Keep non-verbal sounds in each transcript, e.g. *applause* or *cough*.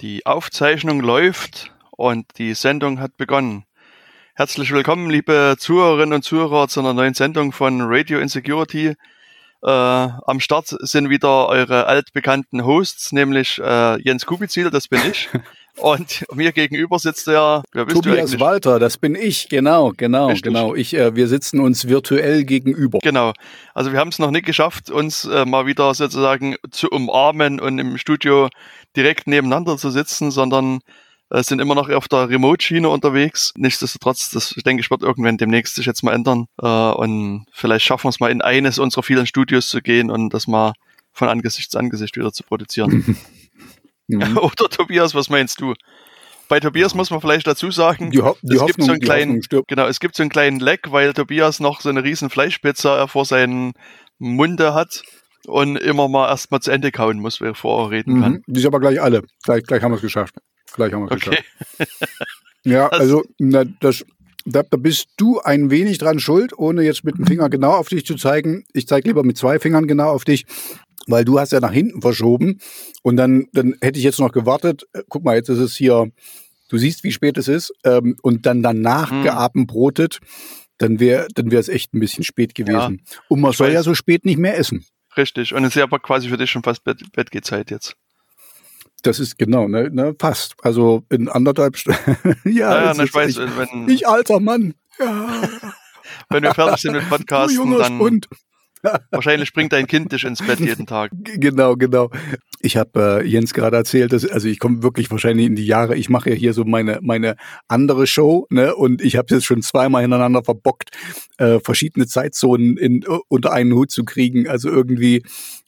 Die Aufzeichnung läuft und die Sendung hat begonnen. Herzlich willkommen, liebe Zuhörerinnen und Zuhörer, zu einer neuen Sendung von Radio Insecurity. Äh, am Start sind wieder eure altbekannten Hosts, nämlich äh, Jens Kubizil, das bin ich. *laughs* Und *laughs* mir gegenüber sitzt der Tobias Walter, das bin ich, genau, genau, Richtig. genau. Ich, äh, wir sitzen uns virtuell gegenüber. Genau. Also wir haben es noch nicht geschafft, uns äh, mal wieder sozusagen zu umarmen und im Studio direkt nebeneinander zu sitzen, sondern äh, sind immer noch auf der Remote-Schiene unterwegs. Nichtsdestotrotz, das ich denke ich wird irgendwann demnächst sich jetzt mal ändern. Äh, und vielleicht schaffen wir es mal in eines unserer vielen Studios zu gehen und das mal von Angesicht zu Angesicht wieder zu produzieren. *laughs* Mhm. *laughs* Oder Tobias, was meinst du? Bei Tobias muss man vielleicht dazu sagen, die, Ho die es Hoffnung, gibt so einen kleinen, genau, es gibt so einen kleinen Leck, weil Tobias noch so eine riesen Fleischpizza vor seinen Munde hat und immer mal erstmal zu Ende kauen muss, bevor er reden kann. Mhm. Die ist aber gleich alle. Gleich, gleich haben wir es geschafft. Gleich haben wir es okay. geschafft. *laughs* ja, also na, das, da, da, bist du ein wenig dran schuld, ohne jetzt mit dem Finger genau auf dich zu zeigen. Ich zeige lieber mit zwei Fingern genau auf dich, weil du hast ja nach hinten verschoben und dann, dann hätte ich jetzt noch gewartet. Äh, guck mal, jetzt ist es hier, du siehst, wie spät es ist ähm, und dann danach hm. geabendbrotet, dann wäre dann wäre es echt ein bisschen spät gewesen. Ja, und man soll weiß. ja so spät nicht mehr essen. Richtig. Und es ist ja aber quasi für dich schon fast Bett, Bettgehzeit jetzt. Das ist genau, ne, ne fast. Also in anderthalb Stunden. *laughs* ja, ja ne, ich weiß, ich, wenn. Ich alter Mann. Ja. *laughs* wenn wir fertig sind mit Podcasten, dann. Wahrscheinlich springt dein Kind dich ins Bett jeden Tag. Genau, genau. Ich habe äh, Jens gerade erzählt, dass, also ich komme wirklich wahrscheinlich in die Jahre, ich mache ja hier so meine, meine andere Show, ne? Und ich habe jetzt schon zweimal hintereinander verbockt, äh, verschiedene Zeitzonen in, unter einen Hut zu kriegen. Also irgendwie,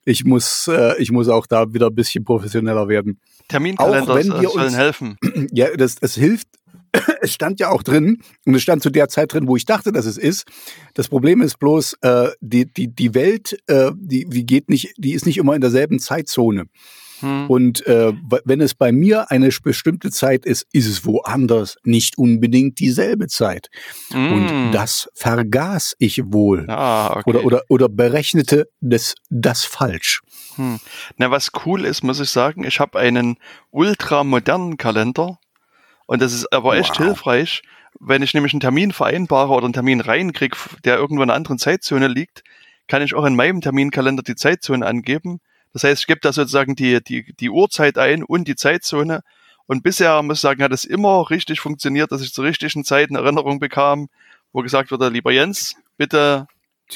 ich muss, äh, ich muss auch da wieder ein bisschen professioneller werden. Terminkalender sollen helfen. *clears throat* Ja, das, das hilft *coughs* es stand ja auch drin, und es stand zu der Zeit drin, wo ich dachte, dass es ist. Das Problem ist bloß, äh, die, die, die Welt, äh, die, die geht nicht, die ist nicht immer in derselben Zeitzone. Hm. Und äh, wenn es bei mir eine bestimmte Zeit ist, ist es woanders nicht unbedingt dieselbe Zeit. Hm. Und das vergaß ich wohl. Ah, okay. oder, oder, oder berechnete das, das falsch. Hm. Na, was cool ist, muss ich sagen, ich habe einen ultramodernen Kalender und das ist aber echt wow. hilfreich, wenn ich nämlich einen Termin vereinbare oder einen Termin reinkriege, der irgendwo in einer anderen Zeitzone liegt, kann ich auch in meinem Terminkalender die Zeitzone angeben. Das heißt, ich gebe da sozusagen die, die, die Uhrzeit ein und die Zeitzone. Und bisher, muss ich sagen, hat es immer richtig funktioniert, dass ich zur richtigen Zeit eine Erinnerung bekam, wo gesagt wurde, lieber Jens, bitte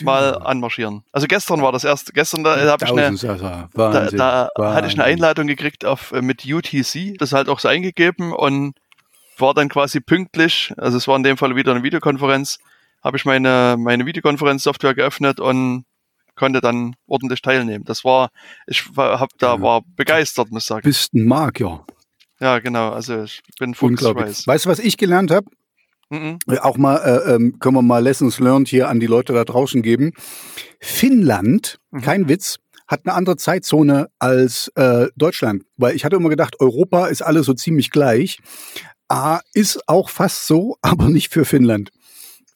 mal anmarschieren. Also gestern war das erst, gestern da, habe ich eine, Wahnsinn, da, da hatte ich eine Einladung gekriegt auf, äh, mit UTC, das halt auch so eingegeben und war dann quasi pünktlich, also es war in dem Fall wieder eine Videokonferenz, habe ich meine, meine Videokonferenzsoftware geöffnet und konnte dann ordentlich teilnehmen. Das war, ich war, hab da, war begeistert, muss ich sagen. Bist ein Magier. Ja, genau, also ich bin Fuchs, weiß. Weißt du, was ich gelernt habe? Mhm. Auch mal, äh, ähm, können wir mal Lessons learned hier an die Leute da draußen geben. Finnland, mhm. kein Witz, hat eine andere Zeitzone als äh, Deutschland. Weil ich hatte immer gedacht, Europa ist alles so ziemlich gleich. A ist auch fast so, *laughs* aber nicht für Finnland.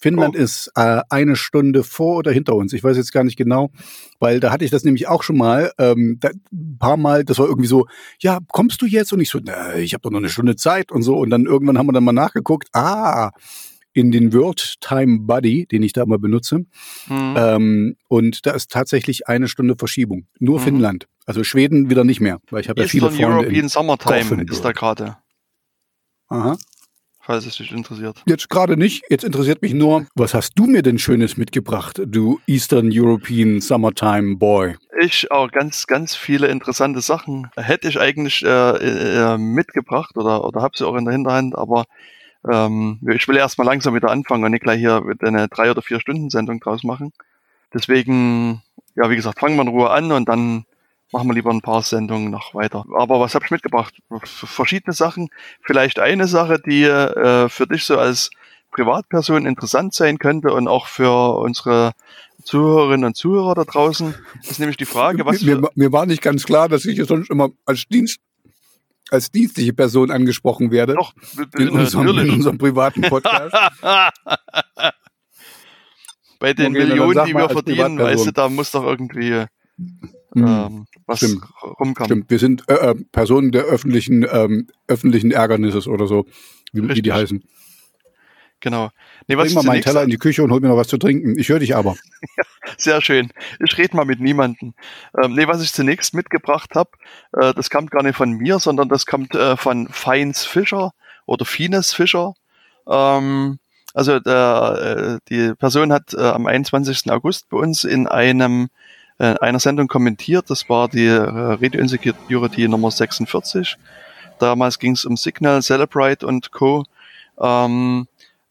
Finnland oh. ist äh, eine Stunde vor oder hinter uns. Ich weiß jetzt gar nicht genau, weil da hatte ich das nämlich auch schon mal, ähm, da, ein paar Mal, das war irgendwie so, ja, kommst du jetzt? Und ich so, na, ich habe doch noch eine Stunde Zeit und so. Und dann irgendwann haben wir dann mal nachgeguckt, ah, in den World Time Buddy, den ich da mal benutze. Mhm. Ähm, und da ist tatsächlich eine Stunde Verschiebung. Nur mhm. Finnland. Also Schweden wieder nicht mehr, weil ich habe ja viele Freunde European Summertime ist da gerade. Aha. Falls es dich interessiert. Jetzt gerade nicht. Jetzt interessiert mich nur, was hast du mir denn Schönes mitgebracht, du Eastern European Summertime Boy? Ich auch ganz, ganz viele interessante Sachen hätte ich eigentlich äh, äh, mitgebracht oder, oder habe sie auch in der Hinterhand, aber ähm, ich will erstmal langsam wieder anfangen und nicht gleich hier eine drei oder vier Stunden Sendung draus machen. Deswegen, ja, wie gesagt, fangen wir in Ruhe an und dann machen wir lieber ein paar Sendungen noch weiter. Aber was habe ich mitgebracht? Verschiedene Sachen. Vielleicht eine Sache, die äh, für dich so als Privatperson interessant sein könnte und auch für unsere Zuhörerinnen und Zuhörer da draußen, ist nämlich die Frage, was. Mir, mir war nicht ganz klar, dass ich jetzt sonst immer als Dienst als dienstliche Person angesprochen werde. Doch, in unserem, in unserem privaten Podcast. *laughs* Bei den okay, Millionen, die wir verdienen, weißt du, da muss doch irgendwie. Ähm, was Stimmt. rumkam. Stimmt, wir sind äh, äh, Personen der öffentlichen, ähm, öffentlichen Ärgernisses oder so, wie, wie die heißen. Genau. Nee, was Bring mal meinen Teller in die Küche und hol mir noch was zu trinken. Ich höre dich aber. *laughs* ja, sehr schön. Ich rede mal mit niemandem. Ähm, nee, was ich zunächst mitgebracht habe, äh, das kommt gar nicht von mir, sondern das kommt äh, von Feins Fischer oder Fines Fischer. Ähm, also der, äh, die Person hat äh, am 21. August bei uns in einem äh, einer Sendung kommentiert. Das war die äh, Radio Insecurity Nummer 46. Damals ging es um Signal, Celebrate und Co. Ähm,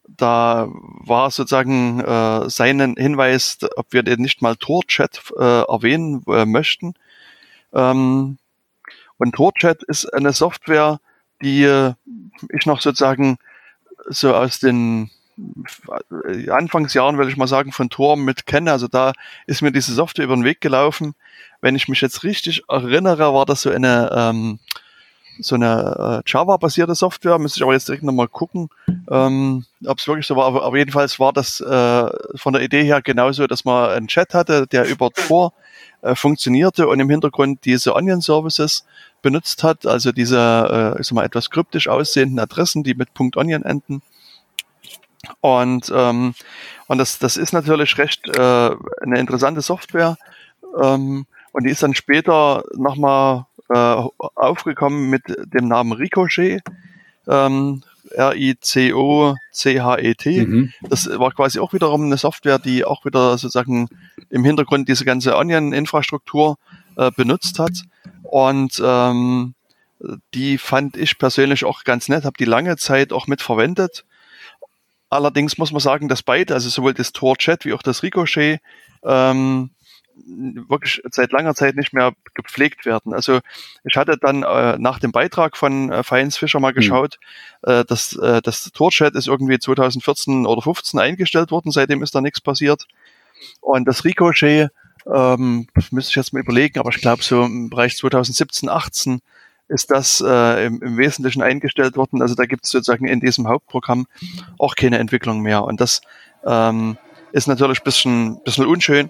da war sozusagen äh, sein Hinweis, ob wir den nicht mal Tor-Chat äh, erwähnen äh, möchten. Ähm, und Tor-Chat ist eine Software, die äh, ich noch sozusagen so aus den Anfangsjahren, will ich mal sagen, von Tor mit kenne. Also da ist mir diese Software über den Weg gelaufen. Wenn ich mich jetzt richtig erinnere, war das so eine ähm, so eine äh, Java-basierte Software, müsste ich aber jetzt direkt nochmal gucken, ähm, ob es wirklich so war. Aber, aber jedenfalls war das äh, von der Idee her genauso, dass man einen Chat hatte, der über Tor äh, funktionierte und im Hintergrund diese Onion-Services benutzt hat, also diese, äh, ich sag mal, etwas kryptisch aussehenden Adressen, die mit .onion enden. Und, ähm, und das, das ist natürlich recht äh, eine interessante Software. Ähm, und die ist dann später nochmal äh, aufgekommen mit dem Namen Ricochet. Ähm, R-I-C-O-C-H-E-T. Mhm. Das war quasi auch wiederum eine Software, die auch wieder sozusagen im Hintergrund diese ganze Onion-Infrastruktur äh, benutzt hat. Und ähm, die fand ich persönlich auch ganz nett, habe die lange Zeit auch mit verwendet. Allerdings muss man sagen, dass beide, also sowohl das Tor Chat wie auch das Ricochet, ähm, wirklich seit langer Zeit nicht mehr gepflegt werden. Also ich hatte dann äh, nach dem Beitrag von äh, Feins Fischer mal hm. geschaut, mhm. äh, dass äh, das Torchat ist irgendwie 2014 oder 15 eingestellt worden, seitdem ist da nichts passiert. Und das Ricochet, ähm, müsste ich jetzt mal überlegen, aber ich glaube so im Bereich 2017, 18 ist das äh, im, im Wesentlichen eingestellt worden. Also da gibt es sozusagen in diesem Hauptprogramm auch keine Entwicklung mehr. Und das ähm, ist natürlich ein bisschen, bisschen unschön.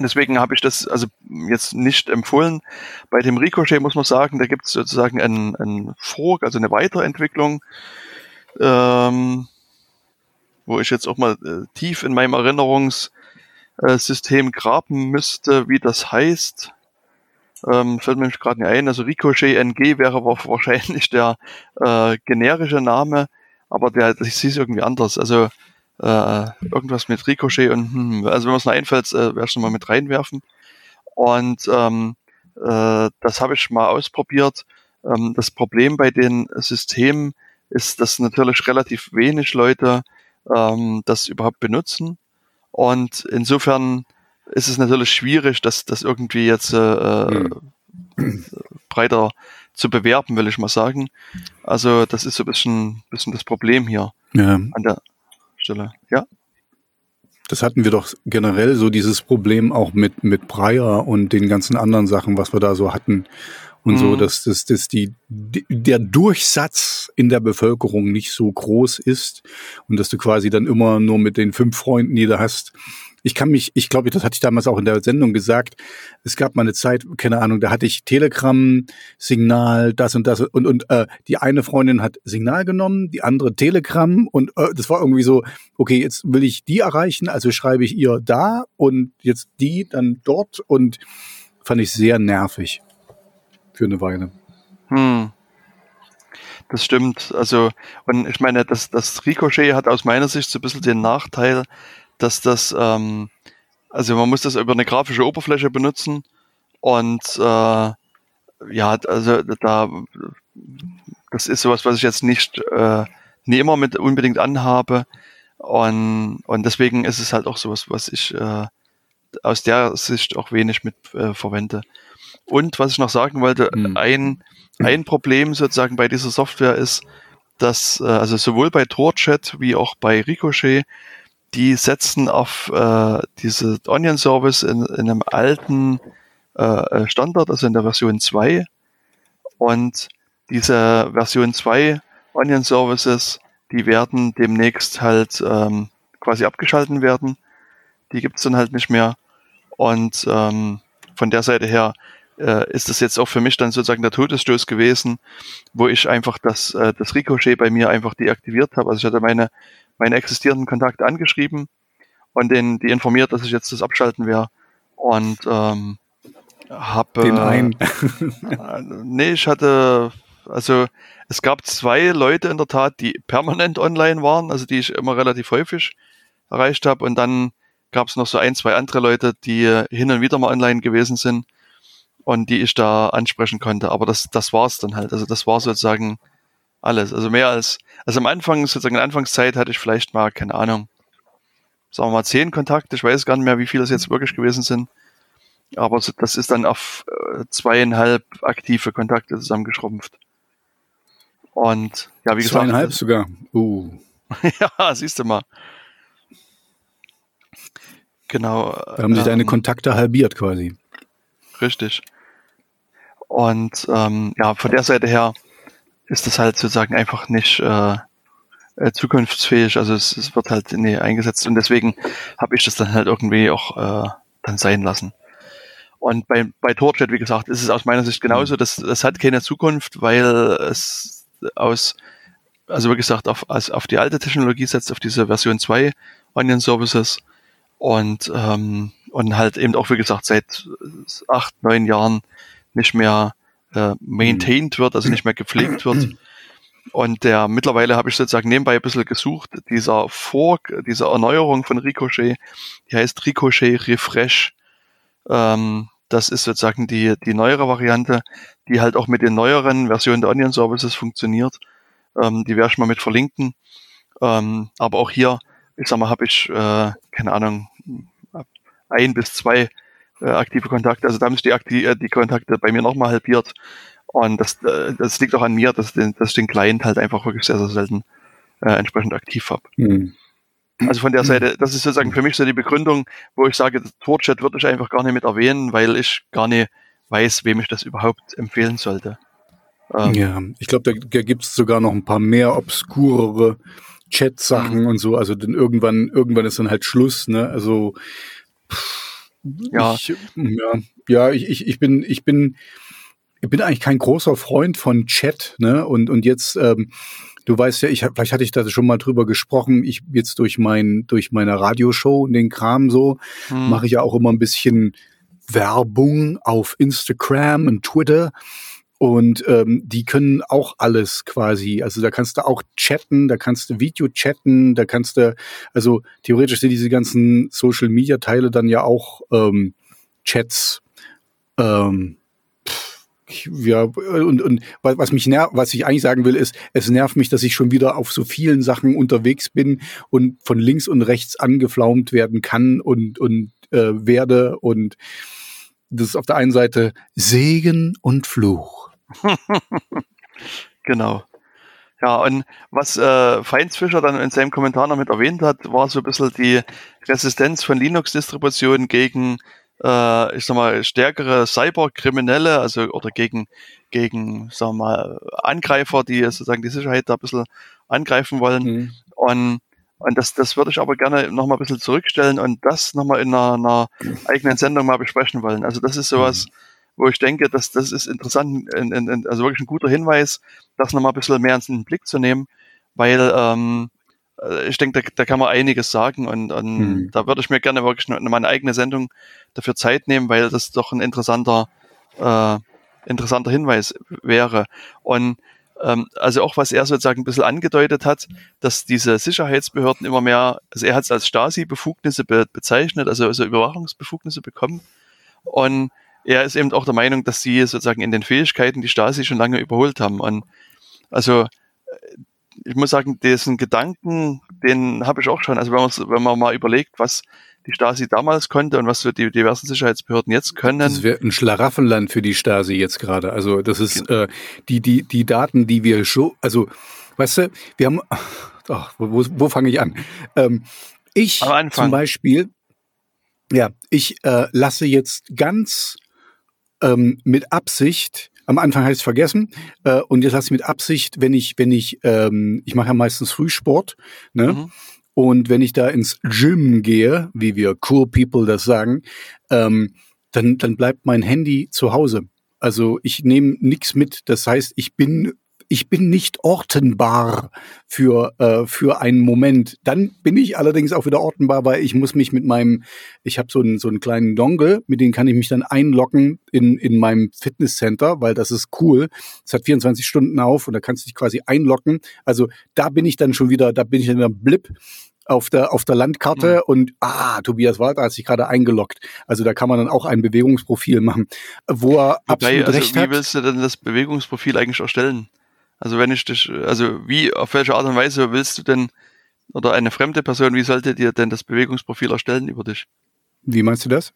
Deswegen habe ich das also jetzt nicht empfohlen. Bei dem Ricochet muss man sagen, da gibt es sozusagen einen, einen Fork, also eine Weiterentwicklung, ähm, wo ich jetzt auch mal äh, tief in meinem Erinnerungssystem graben müsste, wie das heißt. Ähm, fällt mir gerade nicht ein. Also Ricochet NG wäre wahrscheinlich der äh, generische Name, aber der, das hieß irgendwie anders. Also äh, irgendwas mit Ricochet und hm, also wenn es noch einfällt, äh, werde ich mal mit reinwerfen. Und ähm, äh, das habe ich mal ausprobiert. Ähm, das Problem bei den Systemen ist, dass natürlich relativ wenig Leute ähm, das überhaupt benutzen. Und insofern ist es natürlich schwierig, dass das irgendwie jetzt äh, hm. breiter zu bewerben, will ich mal sagen. Also das ist so ein bisschen, bisschen das Problem hier ja. an der Stelle. Ja. Das hatten wir doch generell so dieses Problem auch mit, mit Breyer und den ganzen anderen Sachen, was wir da so hatten und mhm. so, dass, dass, dass die, der Durchsatz in der Bevölkerung nicht so groß ist und dass du quasi dann immer nur mit den fünf Freunden, die du hast, ich kann mich, ich glaube, das hatte ich damals auch in der Sendung gesagt. Es gab mal eine Zeit, keine Ahnung, da hatte ich Telegram, Signal, das und das und und äh, die eine Freundin hat Signal genommen, die andere Telegram und äh, das war irgendwie so, okay, jetzt will ich die erreichen, also schreibe ich ihr da und jetzt die dann dort und fand ich sehr nervig für eine Weile. Hm. Das stimmt. Also, und ich meine, das, das Ricochet hat aus meiner Sicht so ein bisschen den Nachteil, dass das, ähm, also man muss das über eine grafische Oberfläche benutzen und äh, ja, also da, das ist sowas, was ich jetzt nicht, äh, nie immer mit unbedingt anhabe und, und deswegen ist es halt auch sowas, was ich äh, aus der Sicht auch wenig mit äh, verwende. Und was ich noch sagen wollte, hm. ein, ein Problem sozusagen bei dieser Software ist, dass äh, also sowohl bei TorChat wie auch bei Ricochet die setzen auf äh, diese Onion Service in, in einem alten äh, äh Standard, also in der Version 2. Und diese Version 2 Onion Services, die werden demnächst halt ähm, quasi abgeschalten werden. Die gibt's dann halt nicht mehr. Und ähm, von der Seite her äh, ist das jetzt auch für mich dann sozusagen der Todesstoß gewesen, wo ich einfach das, äh, das Ricochet bei mir einfach deaktiviert habe. Also ich hatte meine, meine existierenden Kontakte angeschrieben und den, die informiert, dass ich jetzt das abschalten werde. Und ähm, habe. Den einen. *laughs* Äh, nee, ich hatte, also es gab zwei Leute in der Tat, die permanent online waren, also die ich immer relativ häufig erreicht habe. Und dann gab es noch so ein, zwei andere Leute, die hin und wieder mal online gewesen sind und die ich da ansprechen konnte. Aber das, das war's dann halt. Also das war sozusagen alles. Also mehr als, also am Anfang, sozusagen in der Anfangszeit hatte ich vielleicht mal, keine Ahnung, sagen wir mal zehn Kontakte. Ich weiß gar nicht mehr, wie viele es jetzt wirklich gewesen sind. Aber das ist dann auf äh, zweieinhalb aktive Kontakte zusammengeschrumpft. Und ja, wie gesagt. Zweieinhalb sogar. Uh. *laughs* ja, siehst du mal. Genau. Da haben sich ähm, deine Kontakte halbiert quasi. Richtig. Und ähm, ja, von der Seite her ist das halt sozusagen einfach nicht äh, äh, zukunftsfähig. Also es, es wird halt nee, eingesetzt und deswegen habe ich das dann halt irgendwie auch äh, dann sein lassen. Und bei, bei Torchat, wie gesagt, ist es aus meiner Sicht genauso. Das, das hat keine Zukunft, weil es aus, also wie gesagt, auf, also auf die alte Technologie setzt, auf diese Version 2 Onion Services und, ähm, und halt eben auch, wie gesagt, seit acht, neun Jahren nicht mehr äh, maintained wird, also nicht mehr gepflegt wird. Und der mittlerweile habe ich sozusagen nebenbei ein bisschen gesucht, dieser Fork, diese Erneuerung von Ricochet, die heißt Ricochet Refresh. Ähm, das ist sozusagen die, die neuere Variante, die halt auch mit den neueren Versionen der Onion Services funktioniert. Ähm, die werde ich mal mit verlinken. Ähm, aber auch hier, ich sag mal, habe ich, äh, keine Ahnung, ein bis zwei äh, aktive Kontakte. Also da haben sich die, Akti äh, die Kontakte bei mir nochmal halbiert. Und das, äh, das liegt auch an mir, dass, den, dass ich den Client halt einfach wirklich sehr, sehr selten äh, entsprechend aktiv habe. Mhm. Also von der mhm. Seite, das ist sozusagen für mich so die Begründung, wo ich sage, Torchat würde ich einfach gar nicht mit erwähnen, weil ich gar nicht weiß, wem ich das überhaupt empfehlen sollte. Ähm, ja, ich glaube, da, da gibt es sogar noch ein paar mehr obskurere Chat-Sachen mhm. und so. Also denn irgendwann, irgendwann ist dann halt Schluss, ne? Also pff, ja. Ich, ja, ja, ich, ich, ich bin, ich bin, ich bin eigentlich kein großer Freund von Chat, ne? Und, und jetzt ähm, Du weißt ja, ich vielleicht hatte ich da schon mal drüber gesprochen. Ich jetzt durch mein durch meine Radioshow und den Kram so hm. mache ich ja auch immer ein bisschen Werbung auf Instagram und Twitter. Und ähm, die können auch alles quasi. Also da kannst du auch chatten, da kannst du Video chatten, da kannst du, also theoretisch sind diese ganzen Social Media Teile dann ja auch ähm, Chats. Ähm, ja, und, und was mich nervt, was ich eigentlich sagen will, ist, es nervt mich, dass ich schon wieder auf so vielen Sachen unterwegs bin und von links und rechts angeflaumt werden kann und, und äh, werde. Und das ist auf der einen Seite Segen und Fluch. *laughs* genau. Ja, und was äh, Feinsfischer dann in seinem Kommentar noch mit erwähnt hat, war so ein bisschen die Resistenz von Linux-Distributionen gegen äh, ich sag mal, stärkere Cyberkriminelle, also oder gegen, gegen, sagen wir mal, Angreifer, die sozusagen die Sicherheit da ein bisschen angreifen wollen. Mhm. Und, und das, das würde ich aber gerne nochmal ein bisschen zurückstellen und das nochmal in einer, einer eigenen Sendung mal besprechen wollen. Also das ist sowas, mhm. Wo ich denke, dass das ist interessant, in, in, also wirklich ein guter Hinweis, das nochmal ein bisschen mehr ins Blick zu nehmen, weil ähm, äh, ich denke, da, da kann man einiges sagen und, und hm. da würde ich mir gerne wirklich eine, meine eigene Sendung dafür Zeit nehmen, weil das doch ein interessanter, äh, interessanter Hinweis wäre. Und ähm, also auch was er sozusagen ein bisschen angedeutet hat, dass diese Sicherheitsbehörden immer mehr, also er hat es als Stasi-Befugnisse be bezeichnet, also, also Überwachungsbefugnisse bekommen. Und er ist eben auch der Meinung, dass sie sozusagen in den Fähigkeiten die Stasi schon lange überholt haben. Und also ich muss sagen, diesen Gedanken, den habe ich auch schon. Also wenn man, wenn man mal überlegt, was die Stasi damals konnte und was für die diversen Sicherheitsbehörden jetzt können. Das wäre ein Schlaraffenland für die Stasi jetzt gerade. Also das ist äh, die, die, die Daten, die wir schon, also weißt du, wir haben, oh, wo, wo fange ich an? Ähm, ich zum Beispiel, ja, ich äh, lasse jetzt ganz ähm, mit Absicht am Anfang ich es vergessen äh, und jetzt lasse ich mit Absicht, wenn ich, wenn ich, ähm, ich mache ja meistens Frühsport, ne? Mhm. Und wenn ich da ins Gym gehe, wie wir Cool People das sagen, ähm, dann, dann bleibt mein Handy zu Hause. Also ich nehme nichts mit. Das heißt, ich bin ich bin nicht ortenbar für, äh, für einen Moment. Dann bin ich allerdings auch wieder ortenbar, weil ich muss mich mit meinem, ich habe so einen, so einen kleinen Dongle, mit dem kann ich mich dann einloggen in, in meinem Fitnesscenter, weil das ist cool. Es hat 24 Stunden auf und da kannst du dich quasi einloggen. Also da bin ich dann schon wieder, da bin ich dann wieder blip auf der, auf der Landkarte mhm. und ah, Tobias Walter hat sich gerade eingeloggt. Also da kann man dann auch ein Bewegungsprofil machen, wo er Wobei, absolut also recht wie hat. Wie willst du denn das Bewegungsprofil eigentlich erstellen? Also wenn ich dich, also wie, auf welche Art und Weise willst du denn, oder eine fremde Person, wie sollte dir denn das Bewegungsprofil erstellen über dich? Wie meinst du das?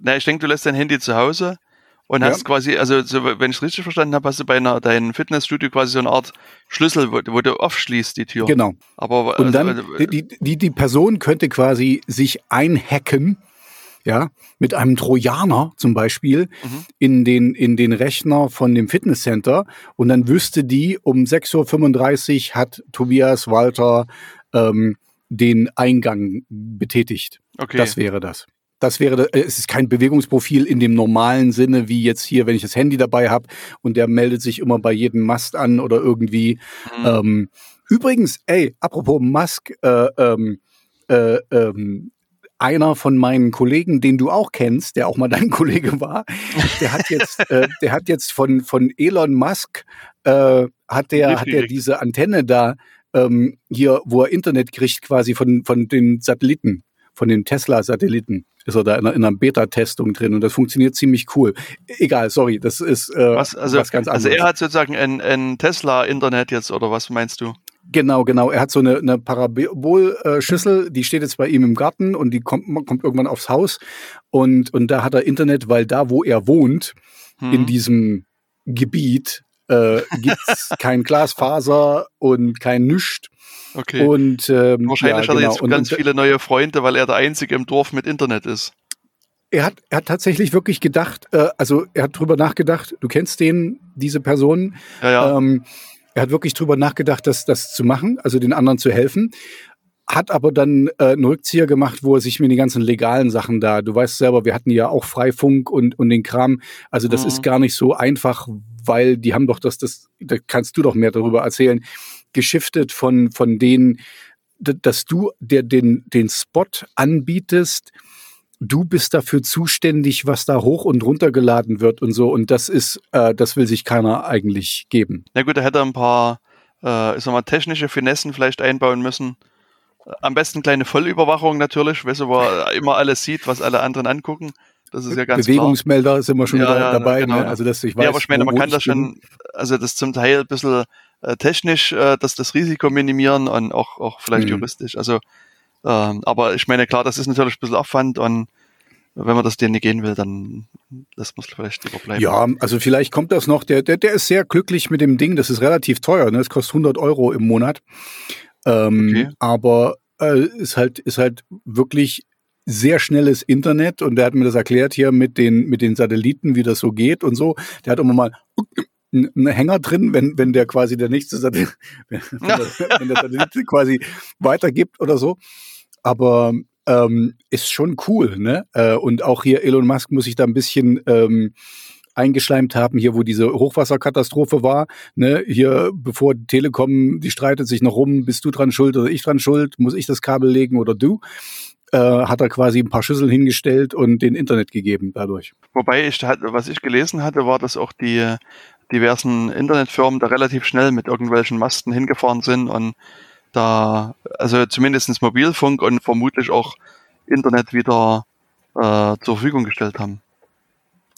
Na, ich denke, du lässt dein Handy zu Hause und ja. hast quasi, also so, wenn ich es richtig verstanden habe, hast du bei einer, deinem Fitnessstudio quasi so eine Art Schlüssel, wo, wo du aufschließt die Tür. Genau. Aber und also, dann also, die, die, die Person könnte quasi sich einhacken ja, mit einem Trojaner zum Beispiel mhm. in, den, in den Rechner von dem Fitnesscenter und dann wüsste die, um 6.35 Uhr hat Tobias Walter ähm, den Eingang betätigt. Okay. Das wäre das. Das wäre, äh, es ist kein Bewegungsprofil in dem normalen Sinne, wie jetzt hier, wenn ich das Handy dabei habe und der meldet sich immer bei jedem Mast an oder irgendwie. Mhm. Ähm, übrigens, ey, apropos Musk, äh, ähm, äh, ähm, einer von meinen Kollegen, den du auch kennst, der auch mal dein *laughs* Kollege war, der hat jetzt, äh, der hat jetzt von, von Elon Musk, äh, hat der, hat der diese Antenne da, ähm, hier, wo er Internet kriegt, quasi von, von den Satelliten, von den Tesla-Satelliten ist er da in einer, in einer Beta-Testung drin und das funktioniert ziemlich cool. Egal, sorry, das ist äh, was, also, was ganz anderes. Also er hat sozusagen ein, ein Tesla-Internet jetzt oder was meinst du? Genau, genau. Er hat so eine, eine Parabolschüssel, die steht jetzt bei ihm im Garten und die kommt, kommt irgendwann aufs Haus. Und, und da hat er Internet, weil da, wo er wohnt, hm. in diesem Gebiet, äh, gibt's *laughs* kein Glasfaser und kein Nüscht. Okay. Und, ähm, Wahrscheinlich ja, hat er jetzt genau. ganz und, viele neue Freunde, weil er der Einzige im Dorf mit Internet ist. Er hat, er hat tatsächlich wirklich gedacht, äh, also er hat drüber nachgedacht, du kennst den, diese Person. Ja, ja. Ähm, er hat wirklich drüber nachgedacht, das, das zu machen, also den anderen zu helfen. Hat aber dann äh, einen Rückzieher gemacht, wo er sich mit den ganzen legalen Sachen da, du weißt selber, wir hatten ja auch Freifunk und, und den Kram. Also das mhm. ist gar nicht so einfach, weil die haben doch das, das, da kannst du doch mehr darüber erzählen, geschiftet von, von denen, dass du der, den, den Spot anbietest, du bist dafür zuständig, was da hoch und runter geladen wird und so. Und das ist, äh, das will sich keiner eigentlich geben. Na gut, er hätte ein paar, äh, ich sag mal, technische Finessen vielleicht einbauen müssen. Am besten kleine Vollüberwachung natürlich, weißt du, wo er *laughs* immer alles sieht, was alle anderen angucken. Das ist ja ganz Bewegungsmelder klar. sind wir schon ja, ja, dabei. Genau. Ne? Also dass ich weiß, ja, aber ich meine, man kann das schon, also das zum Teil ein bisschen äh, technisch, äh, dass das Risiko minimieren und auch, auch vielleicht mhm. juristisch. Also ähm, aber ich meine, klar, das ist natürlich ein bisschen Aufwand und wenn man das denen nicht gehen will, dann lässt man es vielleicht lieber bleiben. Ja, also vielleicht kommt das noch. Der, der, der ist sehr glücklich mit dem Ding. Das ist relativ teuer. Ne? Das kostet 100 Euro im Monat. Ähm, okay. Aber äh, ist halt ist halt wirklich sehr schnelles Internet und der hat mir das erklärt hier mit den mit den Satelliten, wie das so geht und so. Der hat immer mal einen Hänger drin, wenn wenn der quasi der nächste Satellit, *laughs* wenn, der, wenn der Satellit quasi weitergibt oder so. Aber ähm, ist schon cool, ne? Äh, und auch hier Elon Musk muss sich da ein bisschen ähm, eingeschleimt haben, hier wo diese Hochwasserkatastrophe war, ne, hier bevor Telekom, die streitet sich noch rum, bist du dran schuld oder ich dran schuld, muss ich das Kabel legen oder du? Äh, hat er quasi ein paar Schüsseln hingestellt und den Internet gegeben dadurch. Wobei ich, was ich gelesen hatte, war, dass auch die diversen Internetfirmen da relativ schnell mit irgendwelchen Masten hingefahren sind und da, also zumindestens Mobilfunk und vermutlich auch Internet wieder äh, zur Verfügung gestellt haben.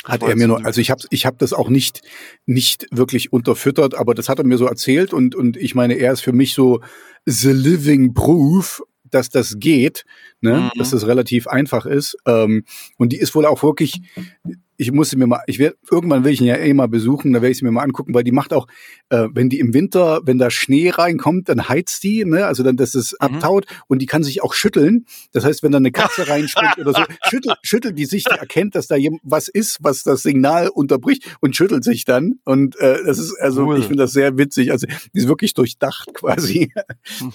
Hat er mir nur, also ich habe ich hab das auch nicht nicht wirklich unterfüttert, aber das hat er mir so erzählt und und ich meine, er ist für mich so the living proof, dass das geht, ne? Mhm. dass das relativ einfach ist. Ähm, und die ist wohl auch wirklich, ich muss sie mir mal, ich werde, irgendwann will ich ihn ja eh mal besuchen, da werde ich sie mir mal angucken, weil die macht auch, äh, wenn die im Winter, wenn da Schnee reinkommt, dann heizt die, ne, also dann, dass es mhm. abtaut und die kann sich auch schütteln. Das heißt, wenn da eine Katze *laughs* reinspringt oder so, schüttelt, schüttelt die sich, die erkennt, dass da was ist, was das Signal unterbricht und schüttelt sich dann. Und äh, das ist, also cool. ich finde das sehr witzig. Also die ist wirklich durchdacht *laughs* quasi.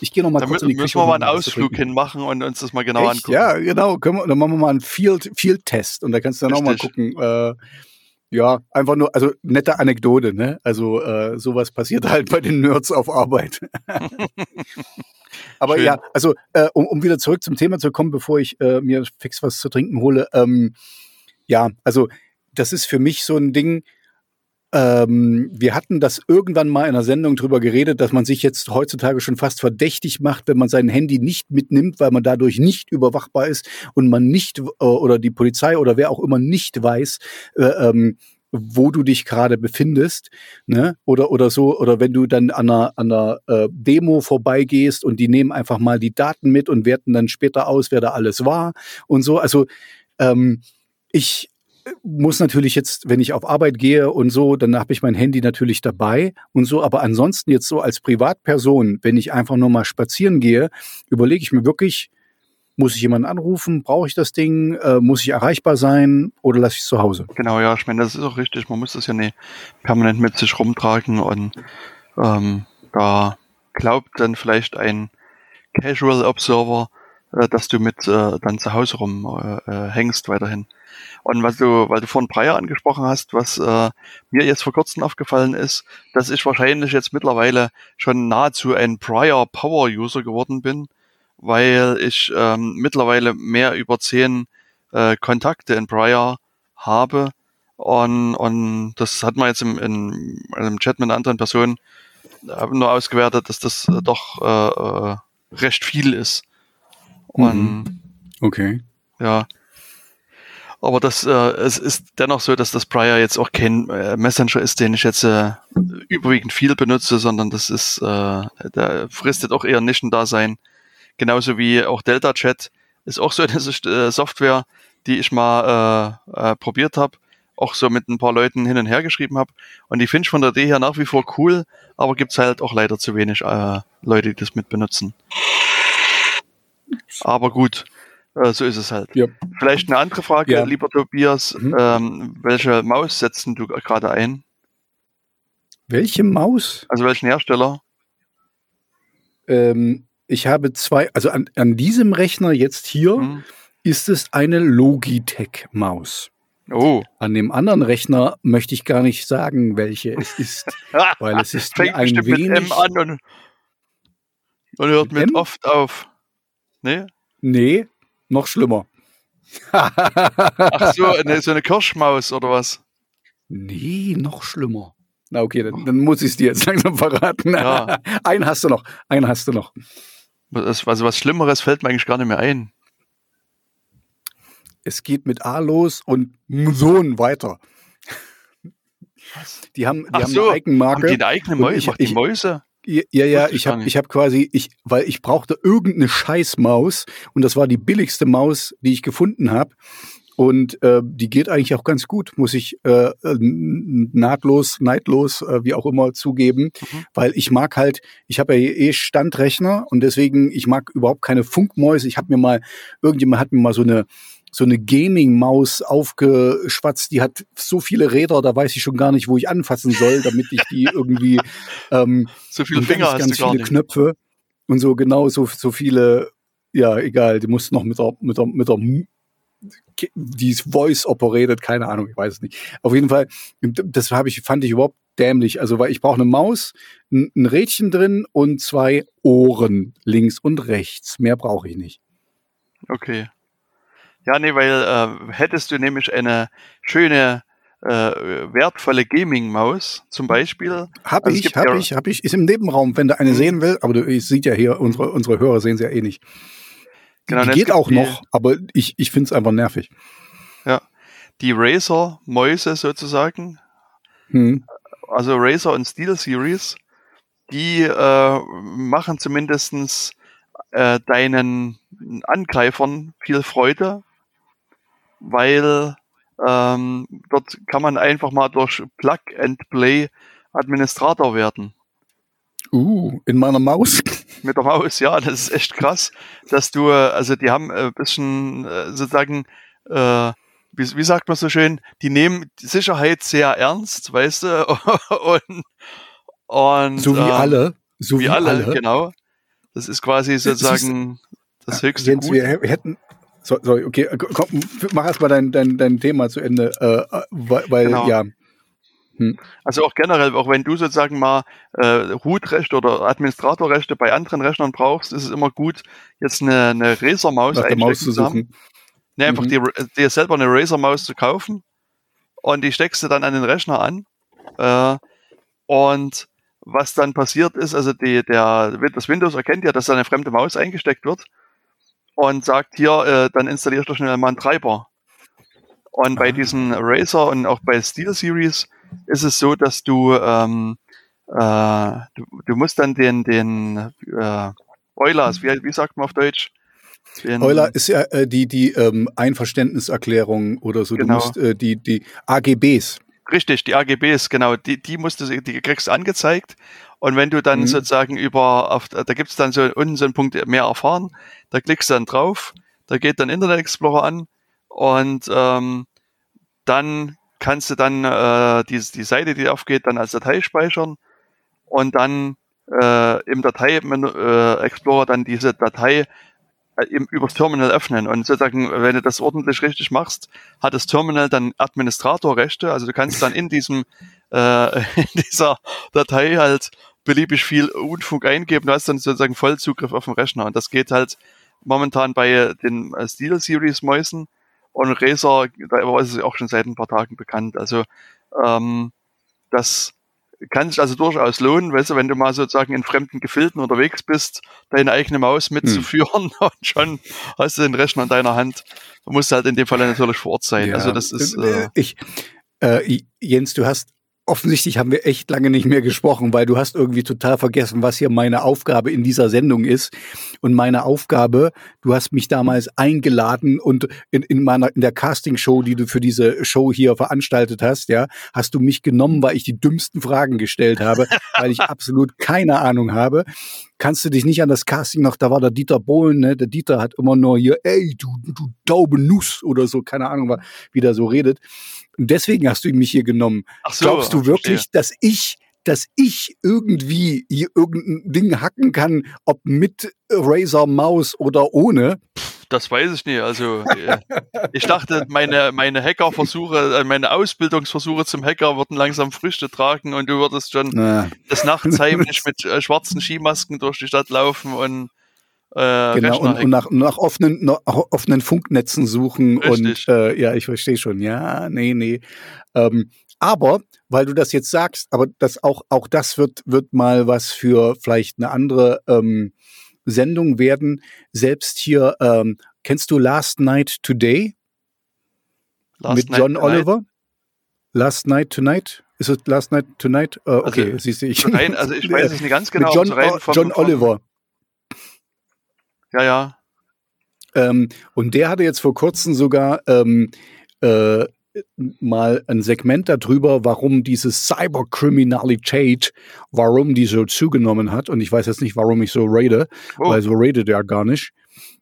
Ich gehe noch mal da kurz in die Küche. Müssen wir mal einen Ausflug hinmachen und uns das mal genau Echt? angucken. Ja, genau. Können wir, dann machen wir mal einen Field, Field Test und da kannst du dann Richtig. auch mal gucken. Äh, ja, einfach nur, also nette Anekdote, ne? Also äh, sowas passiert halt bei den Nerds auf Arbeit. *laughs* Aber Schön. ja, also äh, um, um wieder zurück zum Thema zu kommen, bevor ich äh, mir fix was zu trinken hole, ähm, ja, also das ist für mich so ein Ding, ähm, wir hatten das irgendwann mal in einer Sendung drüber geredet, dass man sich jetzt heutzutage schon fast verdächtig macht, wenn man sein Handy nicht mitnimmt, weil man dadurch nicht überwachbar ist und man nicht äh, oder die Polizei oder wer auch immer nicht weiß, äh, ähm, wo du dich gerade befindest, ne? Oder oder so oder wenn du dann an einer, an einer äh, Demo vorbeigehst und die nehmen einfach mal die Daten mit und werten dann später aus, wer da alles war und so. Also ähm, ich muss natürlich jetzt, wenn ich auf Arbeit gehe und so, dann habe ich mein Handy natürlich dabei und so. Aber ansonsten jetzt so als Privatperson, wenn ich einfach nur mal spazieren gehe, überlege ich mir wirklich, muss ich jemanden anrufen? Brauche ich das Ding? Äh, muss ich erreichbar sein oder lasse ich es zu Hause? Genau, ja, ich meine, das ist auch richtig. Man muss das ja nicht permanent mit sich rumtragen und ähm, da glaubt dann vielleicht ein Casual Observer, äh, dass du mit äh, dann zu Hause rumhängst äh, äh weiterhin. Und was du, weil du vorhin Breyer angesprochen hast, was äh, mir jetzt vor kurzem aufgefallen ist, dass ich wahrscheinlich jetzt mittlerweile schon nahezu ein Breyer Power User geworden bin, weil ich ähm, mittlerweile mehr über zehn äh, Kontakte in Breyer habe. Und, und das hat man jetzt im, in, im Chat mit anderen Personen habe nur ausgewertet, dass das äh, doch äh, äh, recht viel ist. Und mhm. okay. Ja, aber das, äh, es ist dennoch so, dass das Prior jetzt auch kein äh, Messenger ist, den ich jetzt äh, überwiegend viel benutze, sondern das ist, äh, der fristet auch eher Nischendasein. Genauso wie auch Delta Chat ist auch so eine *laughs* äh, Software, die ich mal äh, äh, probiert habe, auch so mit ein paar Leuten hin und her geschrieben habe. Und die finde ich von der Idee her nach wie vor cool, aber gibt's halt auch leider zu wenig äh, Leute, die das mit benutzen. Aber gut, äh, so ist es halt. Ja. Vielleicht eine andere Frage, ja. lieber Tobias. Mhm. Ähm, welche Maus setzen du gerade ein? Welche Maus? Also welchen Hersteller? Ähm, ich habe zwei, also an, an diesem Rechner jetzt hier mhm. ist es eine Logitech-Maus. Oh. An dem anderen Rechner möchte ich gar nicht sagen, welche es ist, *laughs* weil es ist Fängt ein wenig mit M an und, und hört mit, mit oft auf. Nee? Nee, noch schlimmer. Ach so, eine, so eine Kirschmaus oder was? Nee, noch schlimmer. Na okay, dann, dann muss ich es dir jetzt *laughs* langsam verraten. Ja. *laughs* einen hast du noch, einen hast du noch. also was Schlimmeres fällt mir eigentlich gar nicht mehr ein. Es geht mit A los und Sohn weiter. Die haben, die Ach haben so, eine Eigenmarke. Haben die eine eigene Mäuse? Ich, ich, Mäuse? Ja, ja, ich habe ich hab quasi, ich, weil ich brauchte irgendeine Scheißmaus und das war die billigste Maus, die ich gefunden habe. Und äh, die geht eigentlich auch ganz gut, muss ich äh, nahtlos, neidlos, äh, wie auch immer zugeben, mhm. weil ich mag halt, ich habe ja eh Standrechner und deswegen, ich mag überhaupt keine Funkmäuse. Ich habe mir mal, irgendjemand hat mir mal so eine so eine Gaming-Maus aufgeschwatzt, die hat so viele Räder, da weiß ich schon gar nicht, wo ich anfassen soll, damit ich die irgendwie *laughs* ähm, so viele Finger ganz, ganz viele Knöpfe und so genau so so viele, ja egal, die muss noch mit der mit der mit der die ist Voice operated, keine Ahnung, ich weiß es nicht. Auf jeden Fall, das habe ich fand ich überhaupt dämlich. Also weil ich brauche eine Maus, ein, ein Rädchen drin und zwei Ohren links und rechts. Mehr brauche ich nicht. Okay. Ja, nee, weil äh, hättest du nämlich eine schöne, äh, wertvolle Gaming-Maus zum Beispiel. Hab also ich, hab ja ich, hab ich. Ist im Nebenraum, wenn du eine mhm. sehen will. Aber du ich, sieht ja hier, unsere, unsere Hörer sehen sie ja eh nicht. Genau, die geht auch noch, aber ich, ich finde es einfach nervig. Ja, die Razer-Mäuse sozusagen, hm. also Razer und Steel Series, die äh, machen zumindestens äh, deinen Angreifern viel Freude, weil Ähm, dort kann man einfach mal durch Plug and Play Administrator werden. Uh, in meiner Maus? *laughs* Mit der Maus, ja, das ist echt krass, dass du, also die haben ein bisschen äh, sozusagen, äh, wie, wie sagt man so schön, die nehmen Sicherheit sehr ernst, weißt du, *laughs* und, und so wie ähm, alle, so wie, alle, alle, genau. Das ist quasi sozusagen das, ist, das höchste Gut. Wir hätten, sorry, okay, komm, mach erstmal dein, dein, dein Thema zu Ende, äh, weil, genau. ja, hm. Also auch generell, auch wenn du sozusagen mal äh, Root-Rechte oder Administratorrechte bei anderen Rechnern brauchst, ist es immer gut, jetzt eine, eine Razer-Maus zu suchen. Ne, einfach mhm. dir, dir selber eine Razer-Maus zu kaufen und die steckst du dann an den Rechner an. Äh, und was dann passiert ist, also die, der, das Windows erkennt ja, dass da eine fremde Maus eingesteckt wird und sagt hier, äh, dann installierst du schnell mal einen Treiber. Und bei diesen Razer und auch bei Steel Series ist es so, dass du, ähm, äh, du, du musst dann den, den äh, Eulers, wie, wie sagt man auf Deutsch? Den, Euler ist ja äh, die, die ähm, Einverständniserklärung oder so. Genau. Du musst äh, die, die AGBs. Richtig, die AGBs, genau, die, die musst du, die kriegst du angezeigt. Und wenn du dann mhm. sozusagen über, auf, da gibt's dann so unten so einen Punkt mehr erfahren, da klickst du dann drauf, da geht dann Internet Explorer an und ähm, dann kannst du dann äh, die, die Seite, die aufgeht, dann als Datei speichern und dann äh, im Datei äh, Explorer dann diese Datei äh, im, übers Terminal öffnen. Und sozusagen, wenn du das ordentlich richtig machst, hat das Terminal dann Administratorrechte. Also du kannst dann in diesem äh, *laughs* in dieser Datei halt beliebig viel Unfug eingeben. Du hast dann sozusagen Vollzugriff auf den Rechner. Und das geht halt momentan bei den Steel Series Mäusen und Razer, da ist es auch schon seit ein paar Tagen bekannt. Also ähm, das kann sich also durchaus lohnen, weißt du, wenn du mal sozusagen in fremden Gefilden unterwegs bist, deine eigene Maus mitzuführen hm. *laughs* und schon hast du den Rechner in deiner Hand. Du musst halt in dem Fall natürlich vor Ort sein. Ja. Also das ist. Äh, äh ich, äh, Jens, du hast offensichtlich haben wir echt lange nicht mehr gesprochen, weil du hast irgendwie total vergessen, was hier meine Aufgabe in dieser Sendung ist. Und meine Aufgabe, du hast mich damals eingeladen und in, in meiner, in der Castingshow, die du für diese Show hier veranstaltet hast, ja, hast du mich genommen, weil ich die dümmsten Fragen gestellt habe, *laughs* weil ich absolut keine Ahnung habe. Kannst du dich nicht an das Casting noch, da war der Dieter Bohlen, ne? Der Dieter hat immer nur hier, ey, du, du taube Nuss oder so, keine Ahnung, wie der so redet. Und deswegen hast du mich hier genommen. Ach so, Glaubst du wirklich, verstehe. dass ich dass ich irgendwie hier irgendein Ding hacken kann, ob mit Razer Maus oder ohne? Das weiß ich nicht. Also äh, ich dachte, meine, meine Hackerversuche, äh, meine Ausbildungsversuche zum Hacker würden langsam Früchte tragen und du würdest schon Na. des Nachts heimlich *laughs* mit äh, schwarzen Skimasken durch die Stadt laufen und äh, genau, und, und, nach, nach, offenen, nach offenen Funknetzen suchen Richtig. und äh, ja, ich verstehe schon. Ja, nee, nee. Ähm, aber, weil du das jetzt sagst, aber das auch, auch das wird, wird mal was für vielleicht eine andere ähm, Sendung werden. Selbst hier, ähm, kennst du Last Night Today? Last Mit John Night Oliver? Tonight. Last Night Tonight? Ist es Last Night Tonight? Uh, okay, also, siehst du, ich. Rein, also ich weiß *laughs* es nicht ganz genau. Mit John, also vom, John Oliver. Ja, ja. Ähm, und der hatte jetzt vor kurzem sogar ähm, äh, mal ein Segment darüber, warum diese Cyberkriminalität, warum die so zugenommen hat. Und ich weiß jetzt nicht, warum ich so rate, oh. weil so rated ja gar nicht.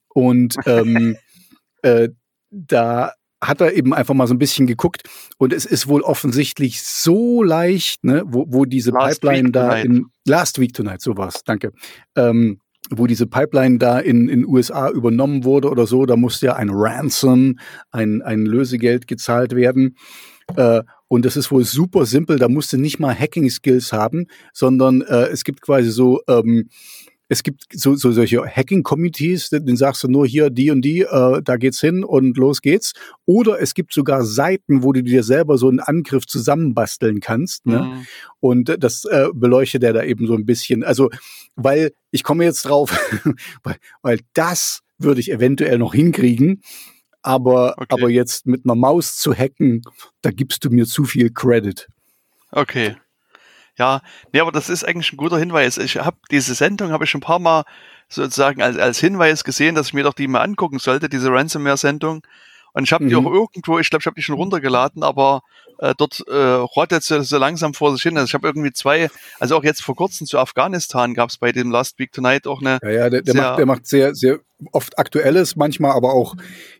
Und ähm, *laughs* äh, da hat er eben einfach mal so ein bisschen geguckt und es ist wohl offensichtlich so leicht, ne, wo, wo diese Last Pipeline da in Last Week Tonight, sowas, danke. Ähm, wo diese Pipeline da in in USA übernommen wurde oder so, da musste ja ein Ransom, ein, ein Lösegeld gezahlt werden. Äh, und das ist wohl super simpel, da musste nicht mal Hacking-Skills haben, sondern äh, es gibt quasi so ähm, es gibt so, so solche Hacking-Committees, den sagst du nur hier die und die, äh, da geht's hin und los geht's. Oder es gibt sogar Seiten, wo du dir selber so einen Angriff zusammenbasteln kannst. Ne? Mhm. Und das äh, beleuchtet er da eben so ein bisschen. Also, weil ich komme jetzt drauf, *laughs* weil, weil das würde ich eventuell noch hinkriegen. Aber, okay. aber jetzt mit einer Maus zu hacken, da gibst du mir zu viel Credit. Okay. Ja, nee, aber das ist eigentlich ein guter Hinweis. Ich habe diese Sendung habe ich schon ein paar Mal sozusagen als, als Hinweis gesehen, dass ich mir doch die mal angucken sollte, diese Ransomware-Sendung. Und ich habe mhm. die auch irgendwo, ich glaube, ich habe die schon runtergeladen, aber äh, dort äh, rottet sie so langsam vor sich hin. Also ich habe irgendwie zwei, also auch jetzt vor kurzem zu Afghanistan gab es bei dem Last Week Tonight auch eine. Ja, ja, der, der macht, der macht sehr, sehr oft Aktuelles, manchmal aber auch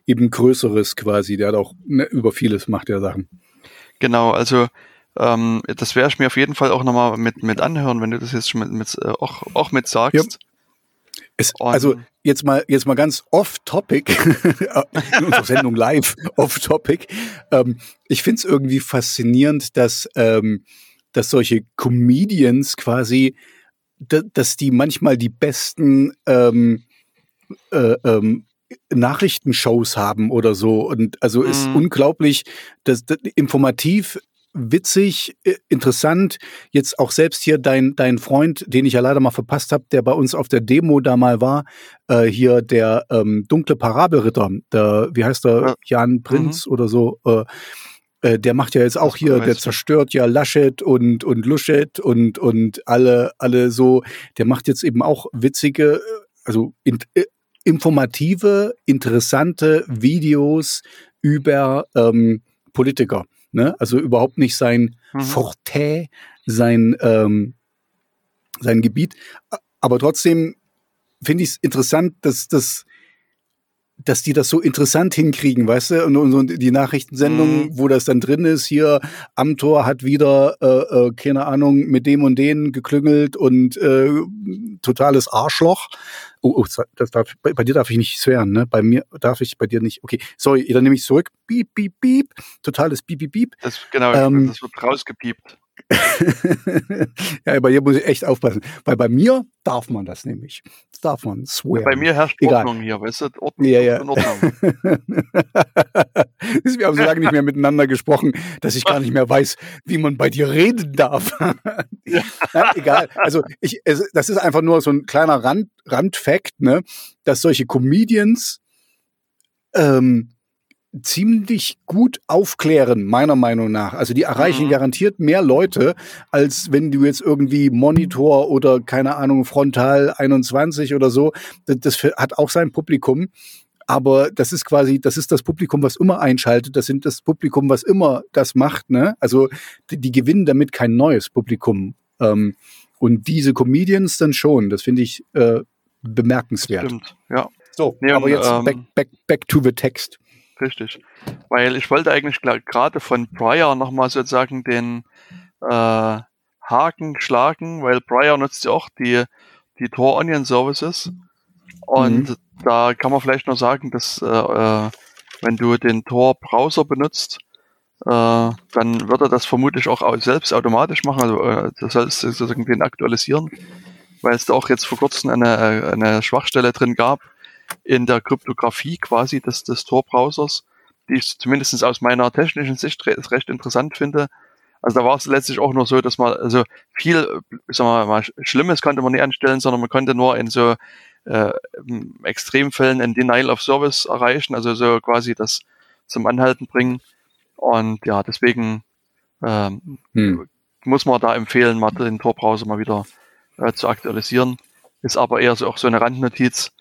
eben Größeres quasi. Der hat auch ne, über vieles macht der Sachen. Genau, also ähm, das werde ich mir auf jeden Fall auch nochmal mit, mit anhören, wenn du das jetzt schon mit, mit äh, auch, auch mit sagst. Ja. Es, also jetzt mal jetzt mal ganz off Topic *laughs* in unserer Sendung live off Topic. Ähm, ich finde es irgendwie faszinierend, dass ähm, dass solche Comedians quasi, dass die manchmal die besten ähm, äh, ähm, Nachrichtenshows haben oder so. Und also mhm. ist unglaublich, dass, dass informativ witzig, äh, interessant. Jetzt auch selbst hier dein, dein Freund, den ich ja leider mal verpasst habe, der bei uns auf der Demo da mal war, äh, hier der ähm, dunkle Parabelritter, der, wie heißt der, Jan Prinz mhm. oder so, äh, äh, der macht ja jetzt auch hier, der zerstört ja Laschet und, und Luschet und, und alle, alle so, der macht jetzt eben auch witzige, äh, also in, informative, interessante Videos über ähm, Politiker. Ne? Also überhaupt nicht sein mhm. Forte, sein, ähm, sein Gebiet. Aber trotzdem finde ich es interessant, dass das dass die das so interessant hinkriegen, weißt du? Und, und, und die Nachrichtensendung, mhm. wo das dann drin ist, hier Amtor hat wieder, äh, äh, keine Ahnung, mit dem und denen geklüngelt und äh, totales Arschloch. Oh, oh das darf, bei, bei, dir darf ich nicht swearen, ne? Bei mir darf ich, bei dir nicht. Okay, sorry, dann nehme ich zurück. Piep, piep, piep. Totales Piep, piep, piep. Das, genau, ähm, das wird rausgepiept. *laughs* ja, bei dir muss ich echt aufpassen. Weil bei mir darf man das nämlich. Das darf man swear. Bei mir herrscht Egal. Ordnung hier, weißt du? Ordnung, ja, ja. Ordnung. *laughs* Wir haben so lange nicht mehr miteinander gesprochen, dass ich gar nicht mehr weiß, wie man bei dir reden darf. *laughs* ja. Egal. Also ich, es, das ist einfach nur so ein kleiner Rand, Randfact, ne, dass solche Comedians ähm, ziemlich gut aufklären, meiner Meinung nach. Also die erreichen mhm. garantiert mehr Leute, als wenn du jetzt irgendwie Monitor oder keine Ahnung, Frontal 21 oder so, das, das hat auch sein Publikum. Aber das ist quasi, das ist das Publikum, was immer einschaltet. Das sind das Publikum, was immer das macht. Ne? Also die, die gewinnen damit kein neues Publikum. Ähm, und diese Comedians dann schon. Das finde ich äh, bemerkenswert. Stimmt, ja. So, nee, aber jetzt ähm, back, back, back to the text. Richtig. Weil ich wollte eigentlich gerade von Briar nochmal sozusagen den äh, Haken schlagen, weil Briar nutzt ja auch die, die Tor Onion Services. Und mhm. da kann man vielleicht noch sagen, dass äh, äh wenn du den Tor Browser benutzt, äh, dann wird er das vermutlich auch selbst automatisch machen. Also äh, du sollst sozusagen den aktualisieren, weil es da auch jetzt vor kurzem eine, eine Schwachstelle drin gab, in der Kryptographie quasi des, des Tor-Browsers, die ich zumindest aus meiner technischen Sicht recht interessant finde. Also da war es letztlich auch nur so, dass man, also viel, sagen wir mal, Schlimmes konnte man nicht anstellen, sondern man konnte nur in so äh, Extremfällen ein Denial of Service erreichen, also so quasi das zum Anhalten bringen. Und ja, deswegen ähm, hm. muss man da empfehlen, mal den Tor-Browser mal wieder äh, zu aktualisieren. Ist aber eher so auch so eine Randnotiz.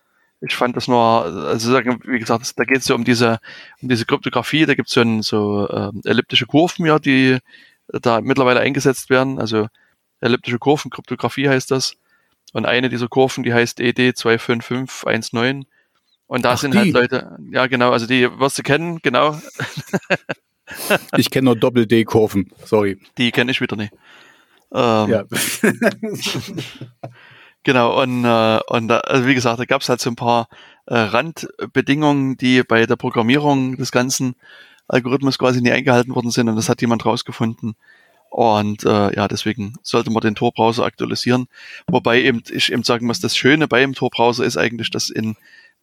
Ich fand das nur, also wie gesagt, da geht es ja um diese, um diese Kryptographie, da gibt es so, ein, so äh, elliptische Kurven, ja, die da mittlerweile eingesetzt werden. Also elliptische Kurven, Kryptographie heißt das. Und eine dieser Kurven, die heißt ED 25519. Und da Ach, sind halt die. halt Leute, ja genau, also die wirst du kennen, genau. *laughs* ich kenne nur Doppel-D-Kurven, sorry. Die kenne ich wieder nicht. Ähm, ja. *laughs* Genau, und, äh, und da, also wie gesagt, da gab es halt so ein paar äh, Randbedingungen, die bei der Programmierung des ganzen Algorithmus quasi nie eingehalten worden sind und das hat jemand rausgefunden. Und äh, ja, deswegen sollte man den Tor-Browser aktualisieren. Wobei eben ich eben sagen muss, das Schöne beim Tor-Browser ist eigentlich, dass in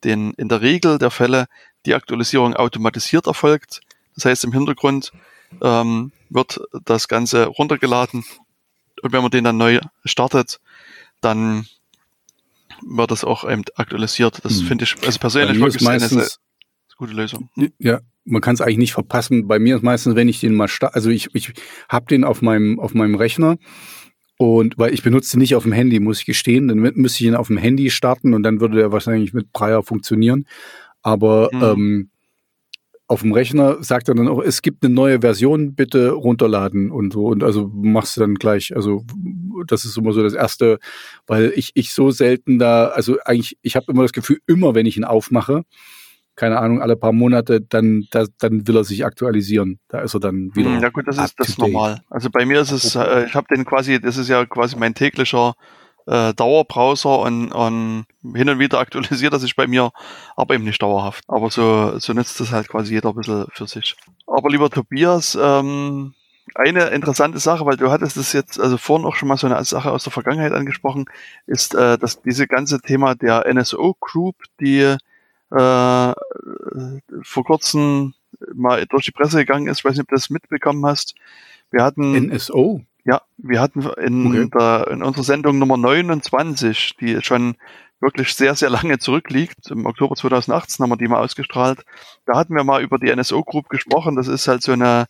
den in der Regel der Fälle die Aktualisierung automatisiert erfolgt. Das heißt, im Hintergrund ähm, wird das Ganze runtergeladen und wenn man den dann neu startet, dann wird das auch eben aktualisiert. Das hm. finde ich also persönlich wirklich meistens, eine gute Lösung. Hm? Ja, man kann es eigentlich nicht verpassen. Bei mir ist meistens, wenn ich den mal starte, also ich, ich habe den auf meinem, auf meinem Rechner und weil ich benutze den nicht auf dem Handy, muss ich gestehen, dann müsste ich ihn auf dem Handy starten und dann würde der wahrscheinlich mit Breyer funktionieren. Aber hm. ähm, auf dem Rechner sagt er dann auch, es gibt eine neue Version, bitte runterladen und so. Und also machst du dann gleich, also das ist immer so das Erste, weil ich, ich so selten da, also eigentlich, ich habe immer das Gefühl, immer wenn ich ihn aufmache, keine Ahnung, alle paar Monate, dann, da, dann will er sich aktualisieren. Da ist er dann wieder. Hm, ja gut, das ist das normal. Also bei mir ist es, äh, ich habe den quasi, das ist ja quasi mein täglicher äh, Dauerbrowser und, und hin und wieder aktualisiert er sich bei mir, aber eben nicht dauerhaft. Aber so, so nützt das halt quasi jeder ein bisschen für sich. Aber lieber Tobias, ähm, eine interessante Sache, weil du hattest das jetzt, also vorhin auch schon mal so eine Sache aus der Vergangenheit angesprochen, ist, äh, dass diese ganze Thema der NSO Group, die äh, vor kurzem mal durch die Presse gegangen ist, weiß nicht, ob du das mitbekommen hast. Wir hatten NSO. Ja, wir hatten in, okay. der, in unserer Sendung Nummer 29, die schon wirklich sehr, sehr lange zurückliegt, im Oktober 2018 haben wir die mal ausgestrahlt, da hatten wir mal über die NSO Group gesprochen. Das ist halt so eine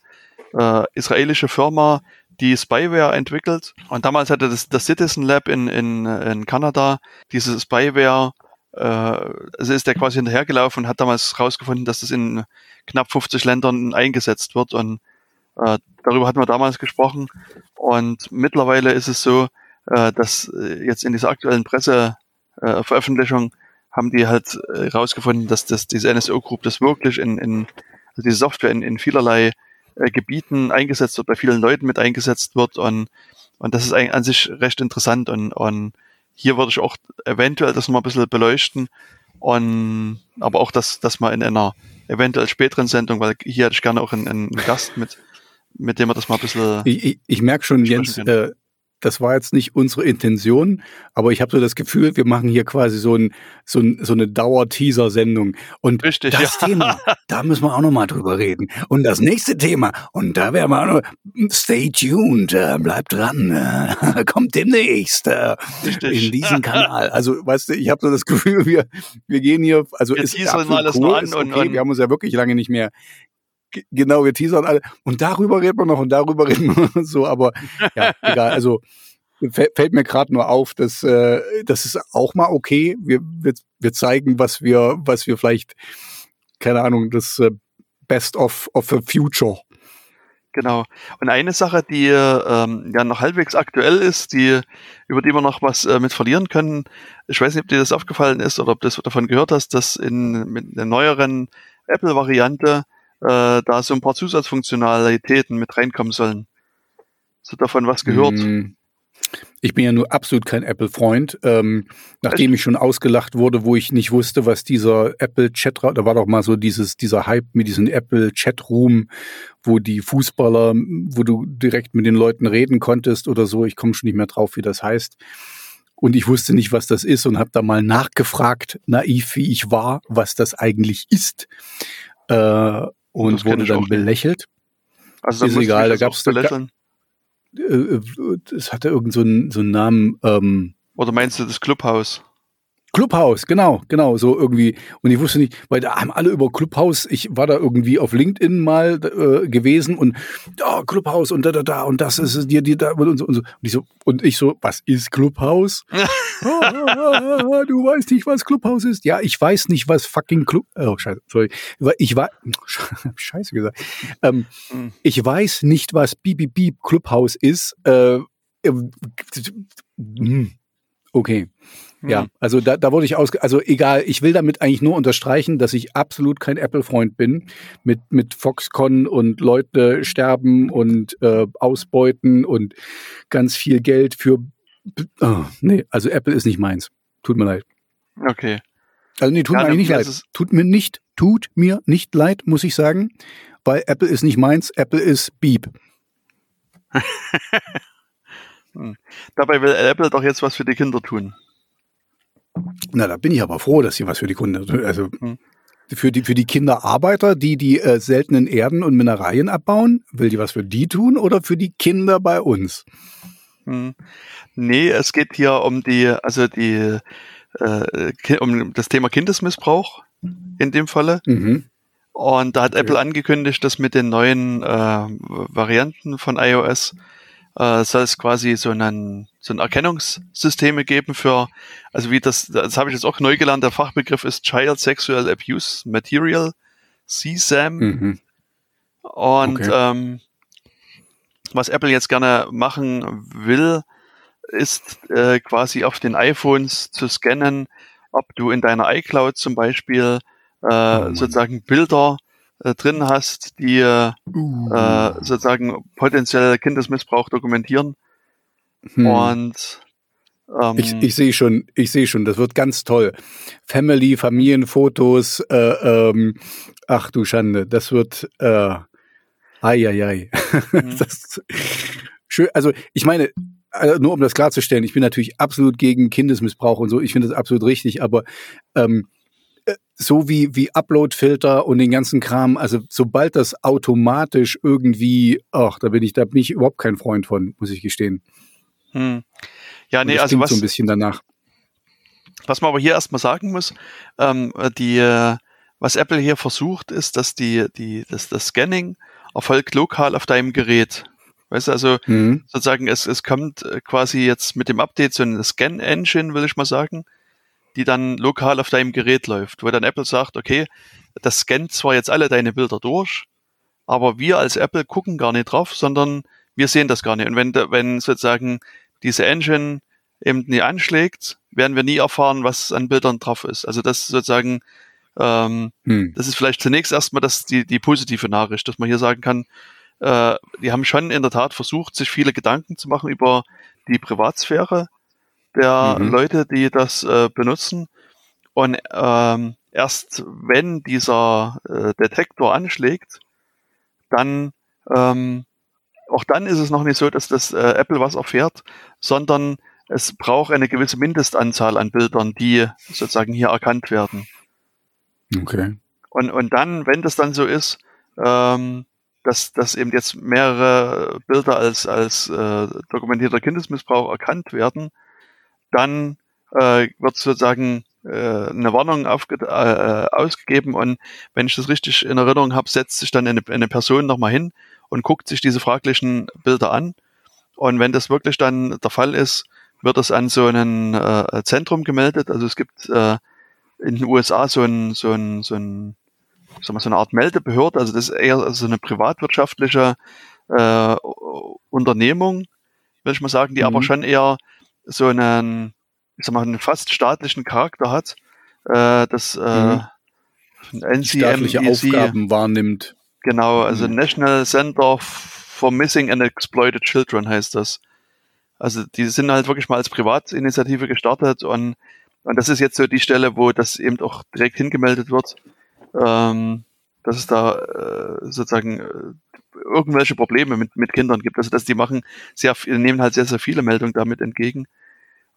äh, israelische Firma, die Spyware entwickelt. Und damals hatte das, das Citizen Lab in, in, in Kanada diese Spyware, äh, also ist der quasi hinterhergelaufen und hat damals rausgefunden, dass das in knapp 50 Ländern eingesetzt wird. Und äh, darüber hatten wir damals gesprochen. Und mittlerweile ist es so, äh, dass äh, jetzt in dieser aktuellen Presseveröffentlichung äh, haben die halt herausgefunden, dass das, diese NSO Group das wirklich in, in also diese Software in, in vielerlei äh, Gebieten eingesetzt wird, bei vielen Leuten mit eingesetzt wird. Und, und das ist eigentlich an sich recht interessant. Und, und hier würde ich auch eventuell das mal ein bisschen beleuchten. Und aber auch das, das mal in einer eventuell späteren Sendung, weil hier hätte ich gerne auch einen, einen Gast mit, mit dem wir das mal ein bisschen. Ich, ich, ich merke schon, Jens, äh, das war jetzt nicht unsere Intention, aber ich habe so das Gefühl, wir machen hier quasi so, ein, so, ein, so eine Dauer-Teaser-Sendung. Und Richtig, das ja. Thema, *laughs* da müssen wir auch nochmal drüber reden. Und das nächste Thema, und da werden wir auch noch, stay tuned, äh, bleibt dran, äh, *laughs* kommt demnächst äh, in diesen Kanal. Also, weißt du, ich habe so das Gefühl, wir, wir gehen hier, also wir ist absolut alles cool, an okay, und, und wir haben uns ja wirklich lange nicht mehr genau, wir teasern alle. Und darüber *laughs* reden wir noch und darüber reden wir so, aber ja, egal. Also fällt mir gerade nur auf, dass äh, das ist auch mal okay. Wir, wir, wir zeigen, was wir, was wir vielleicht, keine Ahnung, das äh, Best of, of the Future. Genau. Und eine Sache, die ähm, ja noch halbwegs aktuell ist, die, über die wir noch was äh, mit verlieren können, ich weiß nicht, ob dir das aufgefallen ist oder ob du davon gehört hast, dass in mit der neueren Apple-Variante äh, da so ein paar Zusatzfunktionalitäten mit reinkommen sollen. So davon was gehört? Hm. Ich bin ja nur absolut kein Apple-Freund. Ähm, nachdem ich schon ausgelacht wurde, wo ich nicht wusste, was dieser Apple-Chat, da war doch mal so dieses, dieser Hype mit diesem Apple-Chat-Room, wo die Fußballer, wo du direkt mit den Leuten reden konntest oder so. Ich komme schon nicht mehr drauf, wie das heißt. Und ich wusste nicht, was das ist und habe da mal nachgefragt, naiv wie ich war, was das eigentlich ist. Äh, und wurde dann belächelt. Also ist egal, da gab es belächeln. Äh, äh, es hatte irgend so einen, so einen Namen. Ähm, Oder meinst du das Clubhaus? Clubhouse, genau, genau, so irgendwie. Und ich wusste nicht, weil da haben alle über Clubhouse, ich war da irgendwie auf LinkedIn mal äh, gewesen und oh, Clubhouse und da, da, da und das ist dir, dir da und so, und so. Und ich so, und ich so, was ist Clubhouse? *laughs* ah, ah, du weißt nicht, was Clubhouse ist? Ja, ich weiß nicht, was fucking Club, oh, scheiße, sorry. Ich war, *laughs* scheiße gesagt. Ähm, mhm. Ich weiß nicht, was BBB Clubhouse ist. Äh, äh, hm, okay. Ja, also da, da wurde ich aus, also egal, ich will damit eigentlich nur unterstreichen, dass ich absolut kein Apple-Freund bin mit, mit Foxconn und Leute sterben und äh, ausbeuten und ganz viel Geld für, oh, nee, also Apple ist nicht meins. Tut mir leid. Okay. Also nee, tut ja, mir eigentlich nicht leid. Tut mir nicht, tut mir nicht leid, muss ich sagen, weil Apple ist nicht meins, Apple ist Beep. *laughs* hm. Dabei will Apple doch jetzt was für die Kinder tun. Na, da bin ich aber froh, dass sie was für die Kunden, also hm. für die, für die Kinderarbeiter, die die äh, seltenen Erden und Mineralien abbauen, will die was für die tun oder für die Kinder bei uns? Hm. Nee, es geht hier um die, also die, äh, um das Thema Kindesmissbrauch in dem Falle. Mhm. Und da hat Apple angekündigt, dass mit den neuen äh, Varianten von iOS äh, soll es quasi so einen so ein Erkennungssysteme geben für, also wie das, das habe ich jetzt auch neu gelernt, der Fachbegriff ist Child Sexual Abuse Material CSAM. Mhm. Und okay. ähm, was Apple jetzt gerne machen will, ist äh, quasi auf den iPhones zu scannen, ob du in deiner iCloud zum Beispiel äh, oh sozusagen Bilder äh, drin hast, die äh, uh. sozusagen potenziell Kindesmissbrauch dokumentieren. Hm. Und ähm, ich, ich sehe schon, ich sehe schon, das wird ganz toll. Family, Familienfotos, äh, ähm, ach du Schande, das wird äh, ai, ai, ai. Mhm. das, schön, also ich meine, also nur um das klarzustellen, ich bin natürlich absolut gegen Kindesmissbrauch und so, ich finde das absolut richtig, aber ähm, äh, so wie, wie Upload-Filter und den ganzen Kram, also sobald das automatisch irgendwie, ach, da bin ich, da bin ich überhaupt kein Freund von, muss ich gestehen. Hm. Ja, nee, also was so ein bisschen danach. Was man aber hier erstmal sagen muss, ähm, die, äh, was Apple hier versucht, ist, dass die, die, das, das Scanning erfolgt lokal auf deinem Gerät. Weißt du, also mhm. sozusagen, es, es kommt äh, quasi jetzt mit dem Update so eine Scan-Engine, will ich mal sagen, die dann lokal auf deinem Gerät läuft, wo dann Apple sagt, okay, das scannt zwar jetzt alle deine Bilder durch, aber wir als Apple gucken gar nicht drauf, sondern wir sehen das gar nicht. Und wenn, wenn sozusagen diese Engine eben nie anschlägt, werden wir nie erfahren, was an Bildern drauf ist. Also das sozusagen, ähm, hm. das ist vielleicht zunächst erstmal das, die, die positive Nachricht, dass man hier sagen kann, äh, die haben schon in der Tat versucht, sich viele Gedanken zu machen über die Privatsphäre der mhm. Leute, die das äh, benutzen. Und ähm, erst wenn dieser äh, Detektor anschlägt, dann ähm, auch dann ist es noch nicht so, dass das äh, Apple was erfährt, sondern es braucht eine gewisse Mindestanzahl an Bildern, die sozusagen hier erkannt werden. Okay. Und, und dann, wenn das dann so ist, ähm, dass, dass eben jetzt mehrere Bilder als, als äh, dokumentierter Kindesmissbrauch erkannt werden, dann äh, wird sozusagen äh, eine Warnung äh, ausgegeben und wenn ich das richtig in Erinnerung habe, setzt sich dann eine, eine Person nochmal hin und guckt sich diese fraglichen Bilder an. Und wenn das wirklich dann der Fall ist, wird das an so ein äh, Zentrum gemeldet. Also es gibt äh, in den USA so ein, so ein, so ein so eine Art Meldebehörde, also das ist eher so eine privatwirtschaftliche äh, Unternehmung, will ich mal sagen, die mhm. aber schon eher so einen, ich sag mal, einen fast staatlichen Charakter hat. Äh, das äh, mhm. staatliche Aufgaben wahrnimmt. Genau, also mhm. National Center for Missing and Exploited Children heißt das. Also die sind halt wirklich mal als Privatinitiative gestartet und, und das ist jetzt so die Stelle, wo das eben auch direkt hingemeldet wird, ähm, dass es da äh, sozusagen äh, irgendwelche Probleme mit, mit Kindern gibt. Also dass die machen sehr, nehmen halt sehr, sehr viele Meldungen damit entgegen.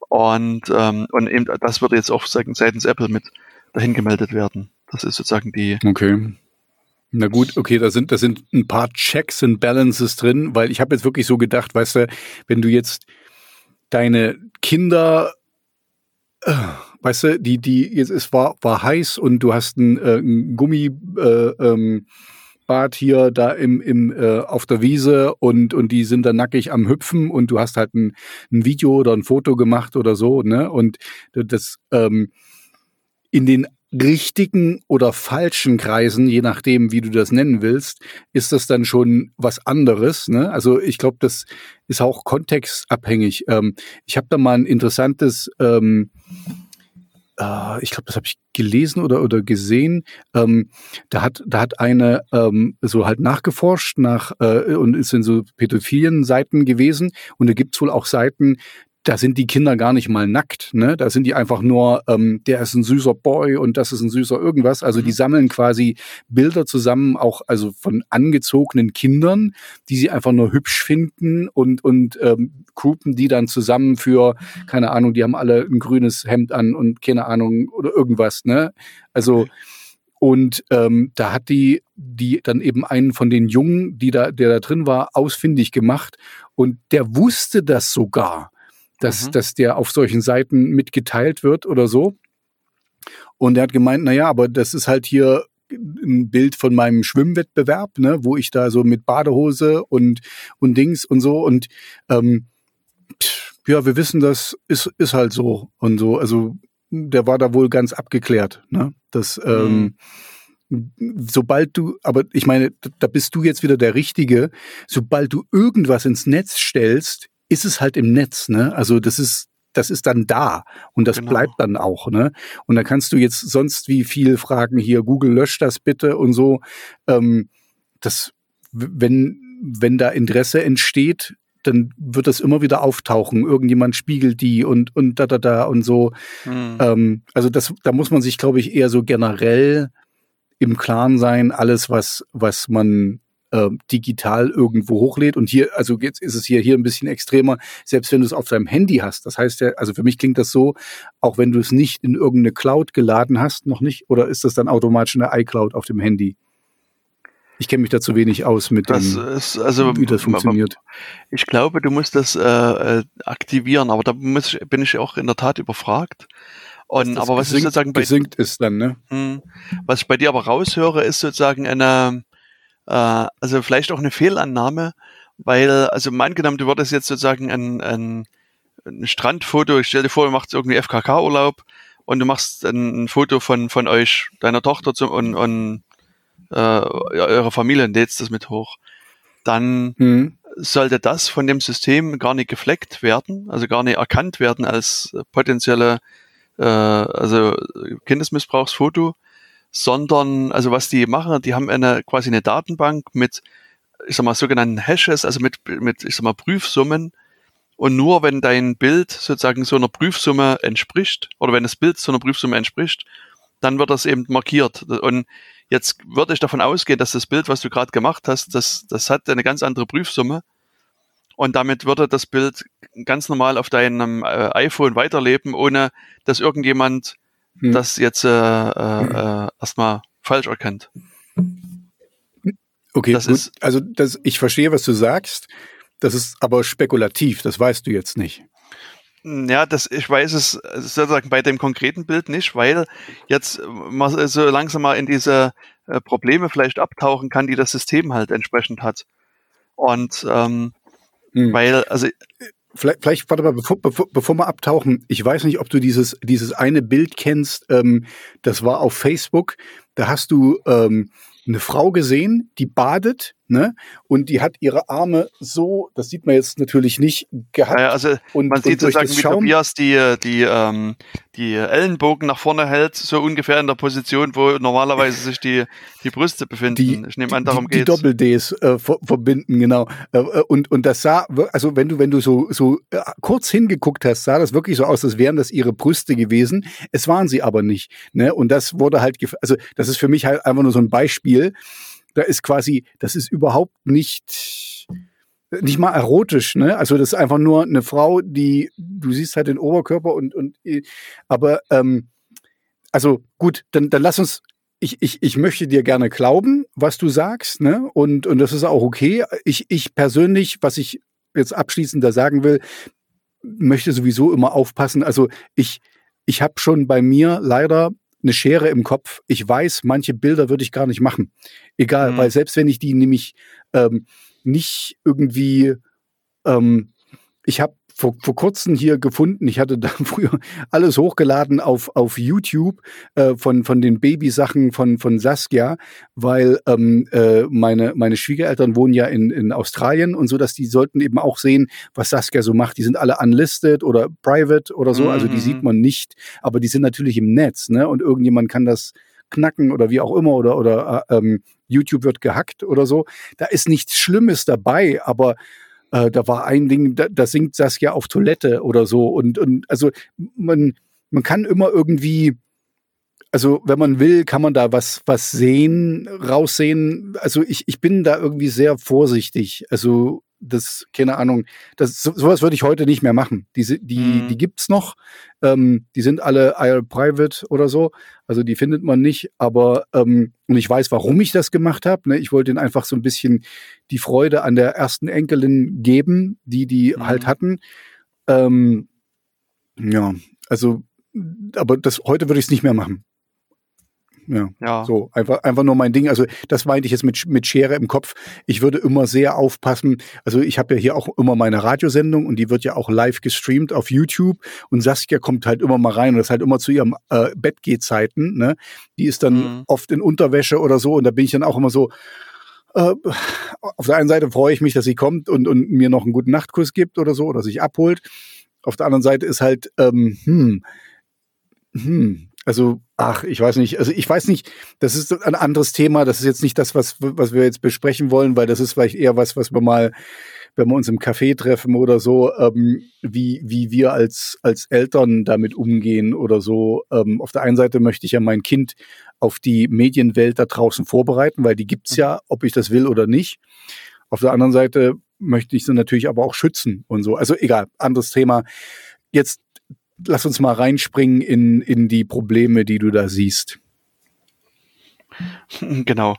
Und, ähm, und eben das würde jetzt auch sagen, seitens Apple mit dahin gemeldet werden. Das ist sozusagen die, okay. Na gut, okay, da sind, da sind ein paar Checks und Balances drin, weil ich habe jetzt wirklich so gedacht, weißt du, wenn du jetzt deine Kinder, äh, weißt du, die, die, es war, war heiß und du hast ein, äh, ein Gummibad äh, ähm, hier da im, im, äh, auf der Wiese und, und die sind da nackig am Hüpfen und du hast halt ein, ein Video oder ein Foto gemacht oder so, ne? Und das ähm, in den richtigen oder falschen Kreisen, je nachdem, wie du das nennen willst, ist das dann schon was anderes. Ne? Also ich glaube, das ist auch kontextabhängig. Ähm, ich habe da mal ein interessantes, ähm, äh, ich glaube, das habe ich gelesen oder oder gesehen. Ähm, da hat da hat eine ähm, so halt nachgeforscht nach äh, und ist in so pädophilen Seiten gewesen und da gibt's wohl auch Seiten, da sind die Kinder gar nicht mal nackt, ne? Da sind die einfach nur, ähm, der ist ein süßer Boy und das ist ein süßer irgendwas. Also die mhm. sammeln quasi Bilder zusammen, auch also von angezogenen Kindern, die sie einfach nur hübsch finden und und ähm, groupen die dann zusammen für keine Ahnung, die haben alle ein grünes Hemd an und keine Ahnung oder irgendwas, ne? Also und ähm, da hat die, die dann eben einen von den Jungen, die da, der da drin war, ausfindig gemacht. Und der wusste das sogar dass, mhm. dass der auf solchen Seiten mitgeteilt wird oder so. Und er hat gemeint, na ja, aber das ist halt hier ein Bild von meinem Schwimmwettbewerb, ne, wo ich da so mit Badehose und, und Dings und so und ähm, ja, wir wissen, das ist, ist halt so und so. Also der war da wohl ganz abgeklärt, ne? Das, ähm, mhm. sobald du, aber ich meine, da bist du jetzt wieder der Richtige, sobald du irgendwas ins Netz stellst, ist es halt im Netz, ne? Also das ist, das ist dann da und das genau. bleibt dann auch, ne? Und da kannst du jetzt sonst wie viel fragen hier, Google löscht das bitte und so. Ähm, das, wenn, wenn da Interesse entsteht, dann wird das immer wieder auftauchen. Irgendjemand spiegelt die und, und da, da, da und so. Mhm. Ähm, also das, da muss man sich, glaube ich, eher so generell im Klaren sein, alles, was, was man äh, digital irgendwo hochlädt. Und hier, also jetzt ist es hier, hier ein bisschen extremer, selbst wenn du es auf deinem Handy hast. Das heißt ja, also für mich klingt das so, auch wenn du es nicht in irgendeine Cloud geladen hast, noch nicht, oder ist das dann automatisch in der iCloud auf dem Handy? Ich kenne mich da zu wenig aus mit das dem, ist, also, wie das funktioniert. Ich glaube, du musst das äh, äh, aktivieren, aber da muss ich, bin ich auch in der Tat überfragt. Und, aber was gesinkt, sozusagen bei, gesinkt ist dann, ne? Mh, hm. was ich bei dir aber raushöre, ist sozusagen eine, äh, also vielleicht auch eine Fehlannahme, weil, also mal angenommen, du würdest jetzt sozusagen ein, ein, ein Strandfoto, ich stell dir vor, du machst irgendwie FKK-Urlaub und du machst ein, ein, Foto von, von euch, deiner Tochter zum, und, und äh, eurer Familie und lädst das mit hoch, dann mhm. sollte das von dem System gar nicht gefleckt werden, also gar nicht erkannt werden als potenzielle äh, also Kindesmissbrauchsfoto, sondern, also was die machen, die haben eine quasi eine Datenbank mit, ich sag mal, sogenannten Hashes, also mit, mit, ich sag mal, Prüfsummen. Und nur wenn dein Bild sozusagen so einer Prüfsumme entspricht, oder wenn das Bild so einer Prüfsumme entspricht, dann wird das eben markiert. Und jetzt würde ich davon ausgehen, dass das Bild, was du gerade gemacht hast, das, das hat eine ganz andere Prüfsumme. Und damit würde das Bild ganz normal auf deinem äh, iPhone weiterleben, ohne dass irgendjemand hm. das jetzt äh, äh, äh, erstmal falsch erkennt. Okay, das gut. ist also das, ich verstehe, was du sagst. Das ist aber spekulativ, das weißt du jetzt nicht. Ja, das, ich weiß es sozusagen bei dem konkreten Bild nicht, weil jetzt man so langsam mal in diese äh, Probleme vielleicht abtauchen kann, die das System halt entsprechend hat. Und ähm, hm. Weil, also Vielleicht, vielleicht, warte mal, bevor, bevor, bevor wir abtauchen, ich weiß nicht, ob du dieses, dieses eine Bild kennst, ähm, das war auf Facebook, da hast du ähm, eine Frau gesehen, die badet ne? Und die hat ihre Arme so, das sieht man jetzt natürlich nicht, gehabt. Ja, also und, man sieht sozusagen, wie Tobias die, die, ähm, die Ellenbogen nach vorne hält, so ungefähr in der Position, wo normalerweise sich die, die Brüste befinden. Die, ich nehme an, darum geht Die Doppel-Ds äh, verbinden, genau. Äh, äh, und, und das sah, also wenn du, wenn du so, so äh, kurz hingeguckt hast, sah das wirklich so aus, als wären das ihre Brüste gewesen. Es waren sie aber nicht. Ne? Und das wurde halt, also das ist für mich halt einfach nur so ein Beispiel, da ist quasi, das ist überhaupt nicht, nicht mal erotisch, ne? Also das ist einfach nur eine Frau, die, du siehst halt den Oberkörper und, und aber ähm, also gut, dann, dann lass uns, ich, ich, ich möchte dir gerne glauben, was du sagst, ne? Und, und das ist auch okay. Ich, ich persönlich, was ich jetzt abschließend da sagen will, möchte sowieso immer aufpassen. Also ich, ich habe schon bei mir leider eine Schere im Kopf. Ich weiß, manche Bilder würde ich gar nicht machen. Egal, mhm. weil selbst wenn ich die nämlich ähm, nicht irgendwie, ähm, ich habe vor, vor kurzem hier gefunden. Ich hatte da *laughs* früher alles hochgeladen auf, auf YouTube äh, von, von den Babysachen von, von Saskia, weil ähm, äh, meine, meine Schwiegereltern wohnen ja in, in Australien und so, dass die sollten eben auch sehen, was Saskia so macht. Die sind alle unlisted oder private oder so, also die sieht mhm. man nicht, aber die sind natürlich im Netz, ne? Und irgendjemand kann das knacken oder wie auch immer oder oder äh, ähm, YouTube wird gehackt oder so. Da ist nichts Schlimmes dabei, aber äh, da war ein Ding, da, da singt Saskia auf Toilette oder so. Und, und also man, man kann immer irgendwie, also wenn man will, kann man da was, was sehen, raussehen. Also ich, ich bin da irgendwie sehr vorsichtig. Also das, keine Ahnung, das, so, sowas würde ich heute nicht mehr machen. Die, die, mhm. die gibt's noch. Ähm, die sind alle IR Private oder so. Also die findet man nicht. Aber, ähm, und ich weiß, warum ich das gemacht habe. Ne? Ich wollte ihnen einfach so ein bisschen die Freude an der ersten Enkelin geben, die die mhm. halt hatten. Ähm, ja, also, aber das, heute würde ich es nicht mehr machen. Ja. ja. So, einfach, einfach nur mein Ding. Also das meinte ich jetzt mit, mit Schere im Kopf. Ich würde immer sehr aufpassen. Also ich habe ja hier auch immer meine Radiosendung und die wird ja auch live gestreamt auf YouTube und Saskia kommt halt immer mal rein und das ist halt immer zu ihrem äh, Bettgehzeiten. Ne? Die ist dann mhm. oft in Unterwäsche oder so und da bin ich dann auch immer so, äh, auf der einen Seite freue ich mich, dass sie kommt und, und mir noch einen guten Nachtkuss gibt oder so oder sich abholt. Auf der anderen Seite ist halt, ähm, hm, hm, also, ach, ich weiß nicht. Also ich weiß nicht, das ist ein anderes Thema. Das ist jetzt nicht das, was, was wir jetzt besprechen wollen, weil das ist vielleicht eher was, was wir mal, wenn wir uns im Café treffen oder so, ähm, wie, wie wir als, als Eltern damit umgehen oder so. Ähm, auf der einen Seite möchte ich ja mein Kind auf die Medienwelt da draußen vorbereiten, weil die gibt's ja, ob ich das will oder nicht. Auf der anderen Seite möchte ich sie natürlich aber auch schützen und so. Also egal, anderes Thema. Jetzt lass uns mal reinspringen in, in die Probleme, die du da siehst. Genau.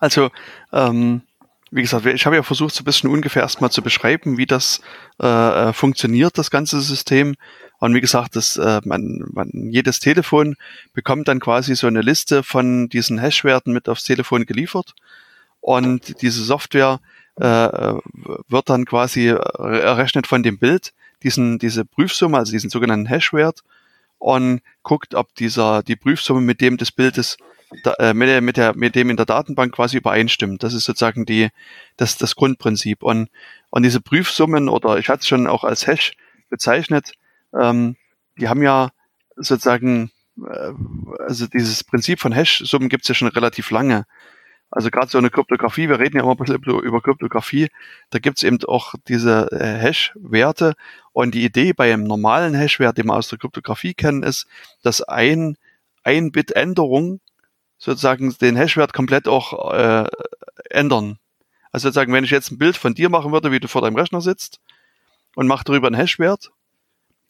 Also, ähm, wie gesagt, ich habe ja versucht, so ein bisschen ungefähr erstmal zu beschreiben, wie das äh, äh, funktioniert, das ganze System. Und wie gesagt, das, äh, man, man, jedes Telefon bekommt dann quasi so eine Liste von diesen Hashwerten mit aufs Telefon geliefert. Und diese Software äh, äh wird dann quasi errechnet von dem Bild diesen, diese Prüfsumme, also diesen sogenannten Hashwert und guckt, ob dieser, die Prüfsumme mit dem des Bildes, äh, mit, der, mit, der, mit dem in der Datenbank quasi übereinstimmt. Das ist sozusagen die, das, das Grundprinzip. Und, und diese Prüfsummen, oder ich hatte es schon auch als Hash bezeichnet, ähm, die haben ja sozusagen, äh, also dieses Prinzip von Hash-Summen gibt es ja schon relativ lange. Also gerade so eine Kryptographie, wir reden ja immer ein bisschen über Kryptographie, da gibt es eben auch diese äh, Hash-Werte. Und die Idee bei einem normalen Hash-Wert, den wir aus der Kryptographie kennen, ist, dass ein, ein Bit Änderung sozusagen den Hash-Wert komplett auch äh, ändern. Also sozusagen, wenn ich jetzt ein Bild von dir machen würde, wie du vor deinem Rechner sitzt und mache darüber einen Hash-Wert,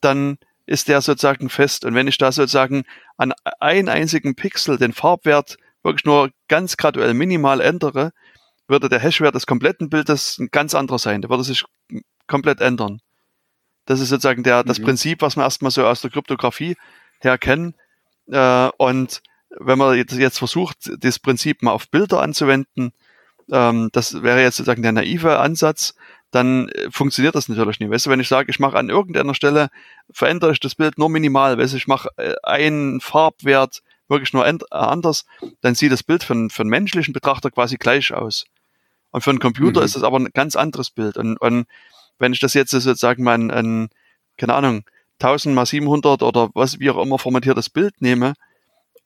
dann ist der sozusagen fest. Und wenn ich da sozusagen an einen einzigen Pixel den Farbwert wirklich nur ganz graduell minimal ändere, würde der Hashwert des kompletten Bildes ein ganz anderer sein. Der würde sich komplett ändern. Das ist sozusagen der, das mhm. Prinzip, was wir erstmal so aus der Kryptographie her kennen. Äh, und wenn man jetzt, jetzt versucht, das Prinzip mal auf Bilder anzuwenden, ähm, das wäre jetzt sozusagen der naive Ansatz, dann äh, funktioniert das natürlich nicht. Weißt du, wenn ich sage, ich mache an irgendeiner Stelle, verändere ich das Bild nur minimal, weißt du, ich mache äh, einen Farbwert wirklich nur äh, anders, dann sieht das Bild für, für einen menschlichen Betrachter quasi gleich aus. Und für einen Computer mhm. ist das aber ein ganz anderes Bild. Und, und wenn ich das jetzt sozusagen mal ein, ein keine Ahnung, 1000 mal 700 oder was wie auch immer formatiertes Bild nehme,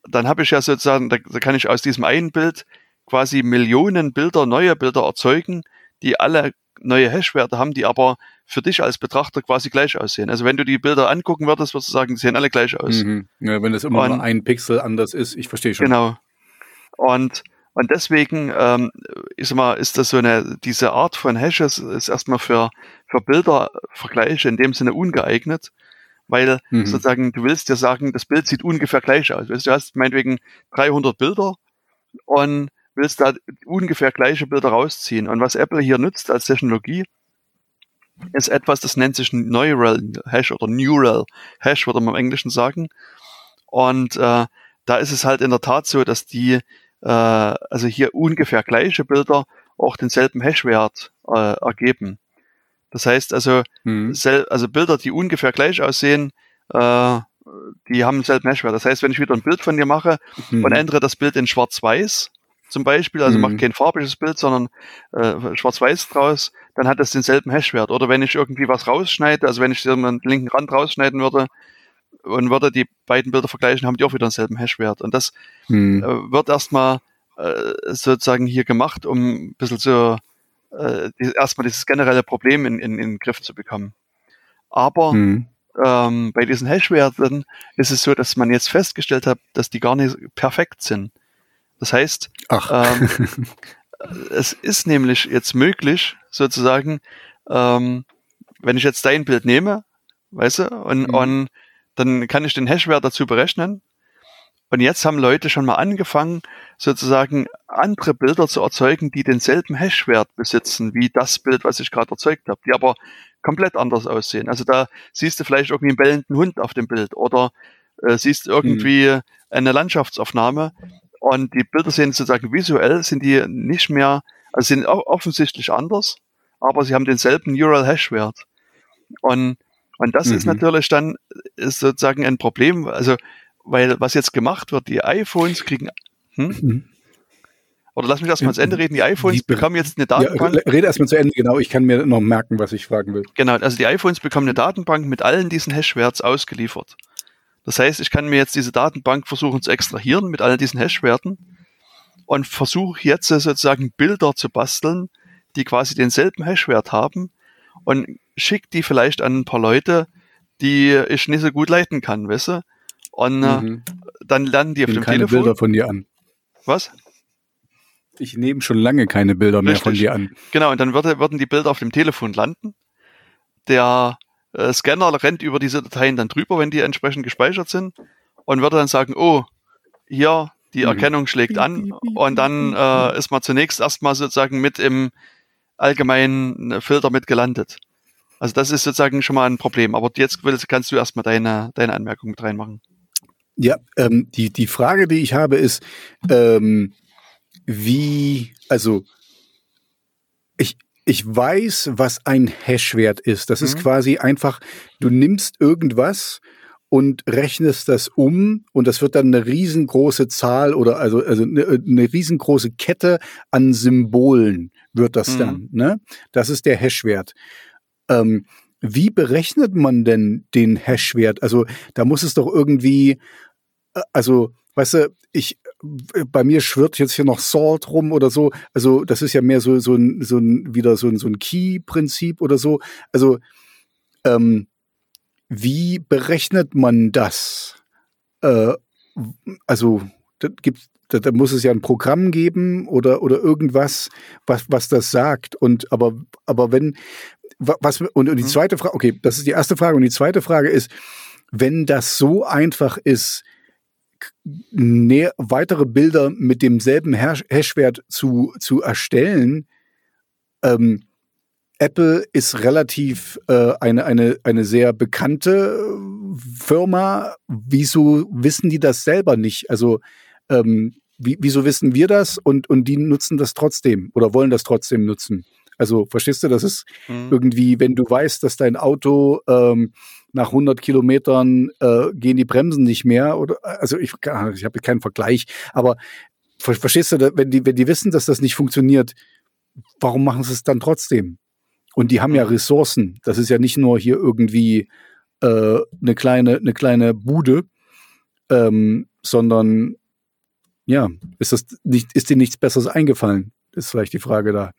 dann habe ich ja sozusagen, da, da kann ich aus diesem einen Bild quasi Millionen Bilder, neue Bilder erzeugen, die alle neue Hashwerte haben, die aber für dich als Betrachter quasi gleich aussehen. Also wenn du die Bilder angucken würdest, würdest du sagen, die sehen alle gleich aus. Mhm. Ja, wenn das immer und, nur ein Pixel anders ist, ich verstehe schon. Genau. Und und deswegen ähm, ist mal, ist das so eine, diese Art von Hashes ist erstmal für, für Bildervergleiche in dem Sinne ungeeignet, weil mhm. sozusagen du willst dir sagen, das Bild sieht ungefähr gleich aus. Du hast meinetwegen 300 Bilder und willst da ungefähr gleiche Bilder rausziehen. Und was Apple hier nutzt als Technologie, ist etwas, das nennt sich Neural Hash oder Neural Hash, würde man im Englischen sagen. Und äh, da ist es halt in der Tat so, dass die, äh, also hier ungefähr gleiche Bilder auch denselben Hashwert äh, ergeben. Das heißt also, mhm. also Bilder, die ungefähr gleich aussehen, äh, die haben denselben Hashwert. Das heißt, wenn ich wieder ein Bild von dir mache mhm. und ändere das Bild in schwarz-weiß, zum Beispiel, also mhm. mache kein farbiges Bild, sondern äh, schwarz-weiß draus, dann hat das denselben Hashwert. Oder wenn ich irgendwie was rausschneide, also wenn ich den linken Rand rausschneiden würde und würde die beiden Bilder vergleichen, haben die auch wieder denselben Hashwert. Und das mhm. äh, wird erstmal äh, sozusagen hier gemacht, um ein bisschen so äh, die, erstmal dieses generelle Problem in, in, in den Griff zu bekommen. Aber mhm. ähm, bei diesen Hashwerten ist es so, dass man jetzt festgestellt hat, dass die gar nicht perfekt sind. Das heißt, ähm, *laughs* es ist nämlich jetzt möglich, sozusagen, ähm, wenn ich jetzt dein Bild nehme, weißt du, und, mhm. und dann kann ich den Hashwert dazu berechnen. Und jetzt haben Leute schon mal angefangen, sozusagen andere Bilder zu erzeugen, die denselben Hashwert besitzen, wie das Bild, was ich gerade erzeugt habe, die aber komplett anders aussehen. Also da siehst du vielleicht irgendwie einen bellenden Hund auf dem Bild oder äh, siehst irgendwie mhm. eine Landschaftsaufnahme und die Bilder sehen sozusagen visuell, sind die nicht mehr, also sind offensichtlich anders, aber sie haben denselben Neural Hash Wert. Und, und das mhm. ist natürlich dann ist sozusagen ein Problem, also weil was jetzt gemacht wird, die iPhones kriegen, hm? Mhm. Oder lass mich erstmal ans Ende reden. Die iPhones bekommen jetzt eine Datenbank. Ja, rede erstmal zu Ende, genau. Ich kann mir noch merken, was ich fragen will. Genau, also die iPhones bekommen eine Datenbank mit allen diesen Hash-Werts ausgeliefert. Das heißt, ich kann mir jetzt diese Datenbank versuchen zu extrahieren mit all diesen Hash-Werten und versuche jetzt sozusagen Bilder zu basteln, die quasi denselben Hash-Wert haben und schicke die vielleicht an ein paar Leute, die ich nicht so gut leiten kann, weißt du? Und äh, mhm. dann landen die auf dem keine Telefon. Bilder von dir an. Was? Ich nehme schon lange keine Bilder mehr Richtig. von dir an. Genau, und dann würde, würden die Bilder auf dem Telefon landen. Der äh, Scanner rennt über diese Dateien dann drüber, wenn die entsprechend gespeichert sind und würde dann sagen, oh, hier, die mhm. Erkennung schlägt an und dann äh, ist man zunächst erstmal sozusagen mit im allgemeinen Filter mit gelandet. Also das ist sozusagen schon mal ein Problem. Aber jetzt kannst du erstmal deine, deine Anmerkung mit reinmachen. Ja, ähm, die, die Frage, die ich habe, ist, ähm, wie, also ich, ich weiß, was ein Hashwert ist. Das mhm. ist quasi einfach, du nimmst irgendwas und rechnest das um und das wird dann eine riesengroße Zahl oder also, also eine, eine riesengroße Kette an Symbolen wird das mhm. dann. Ne? Das ist der Hashwert. Ähm, wie berechnet man denn den Hashwert? Also da muss es doch irgendwie, äh, also weißt du, ich bei mir schwirrt jetzt hier noch Salt rum oder so. Also das ist ja mehr so so ein so ein wieder so ein so ein Key-Prinzip oder so. Also ähm, wie berechnet man das? Äh, also da gibt da, da muss es ja ein Programm geben oder oder irgendwas, was was das sagt. Und aber aber wenn was und, und die mhm. zweite Frage, okay, das ist die erste Frage und die zweite Frage ist, wenn das so einfach ist, weitere Bilder mit demselben Hashwert zu, zu erstellen. Ähm, Apple ist relativ äh, eine, eine, eine sehr bekannte Firma. Wieso wissen die das selber nicht? Also ähm, wie, wieso wissen wir das und, und die nutzen das trotzdem oder wollen das trotzdem nutzen? Also verstehst du, das ist mhm. irgendwie, wenn du weißt, dass dein Auto ähm, nach 100 Kilometern äh, gehen die Bremsen nicht mehr oder also ich, ich habe keinen Vergleich, aber verstehst du, wenn die wenn die wissen, dass das nicht funktioniert, warum machen sie es dann trotzdem? Und die haben ja mhm. Ressourcen. Das ist ja nicht nur hier irgendwie äh, eine kleine eine kleine Bude, ähm, sondern ja, ist das nicht ist dir nichts Besseres eingefallen? Ist vielleicht die Frage da.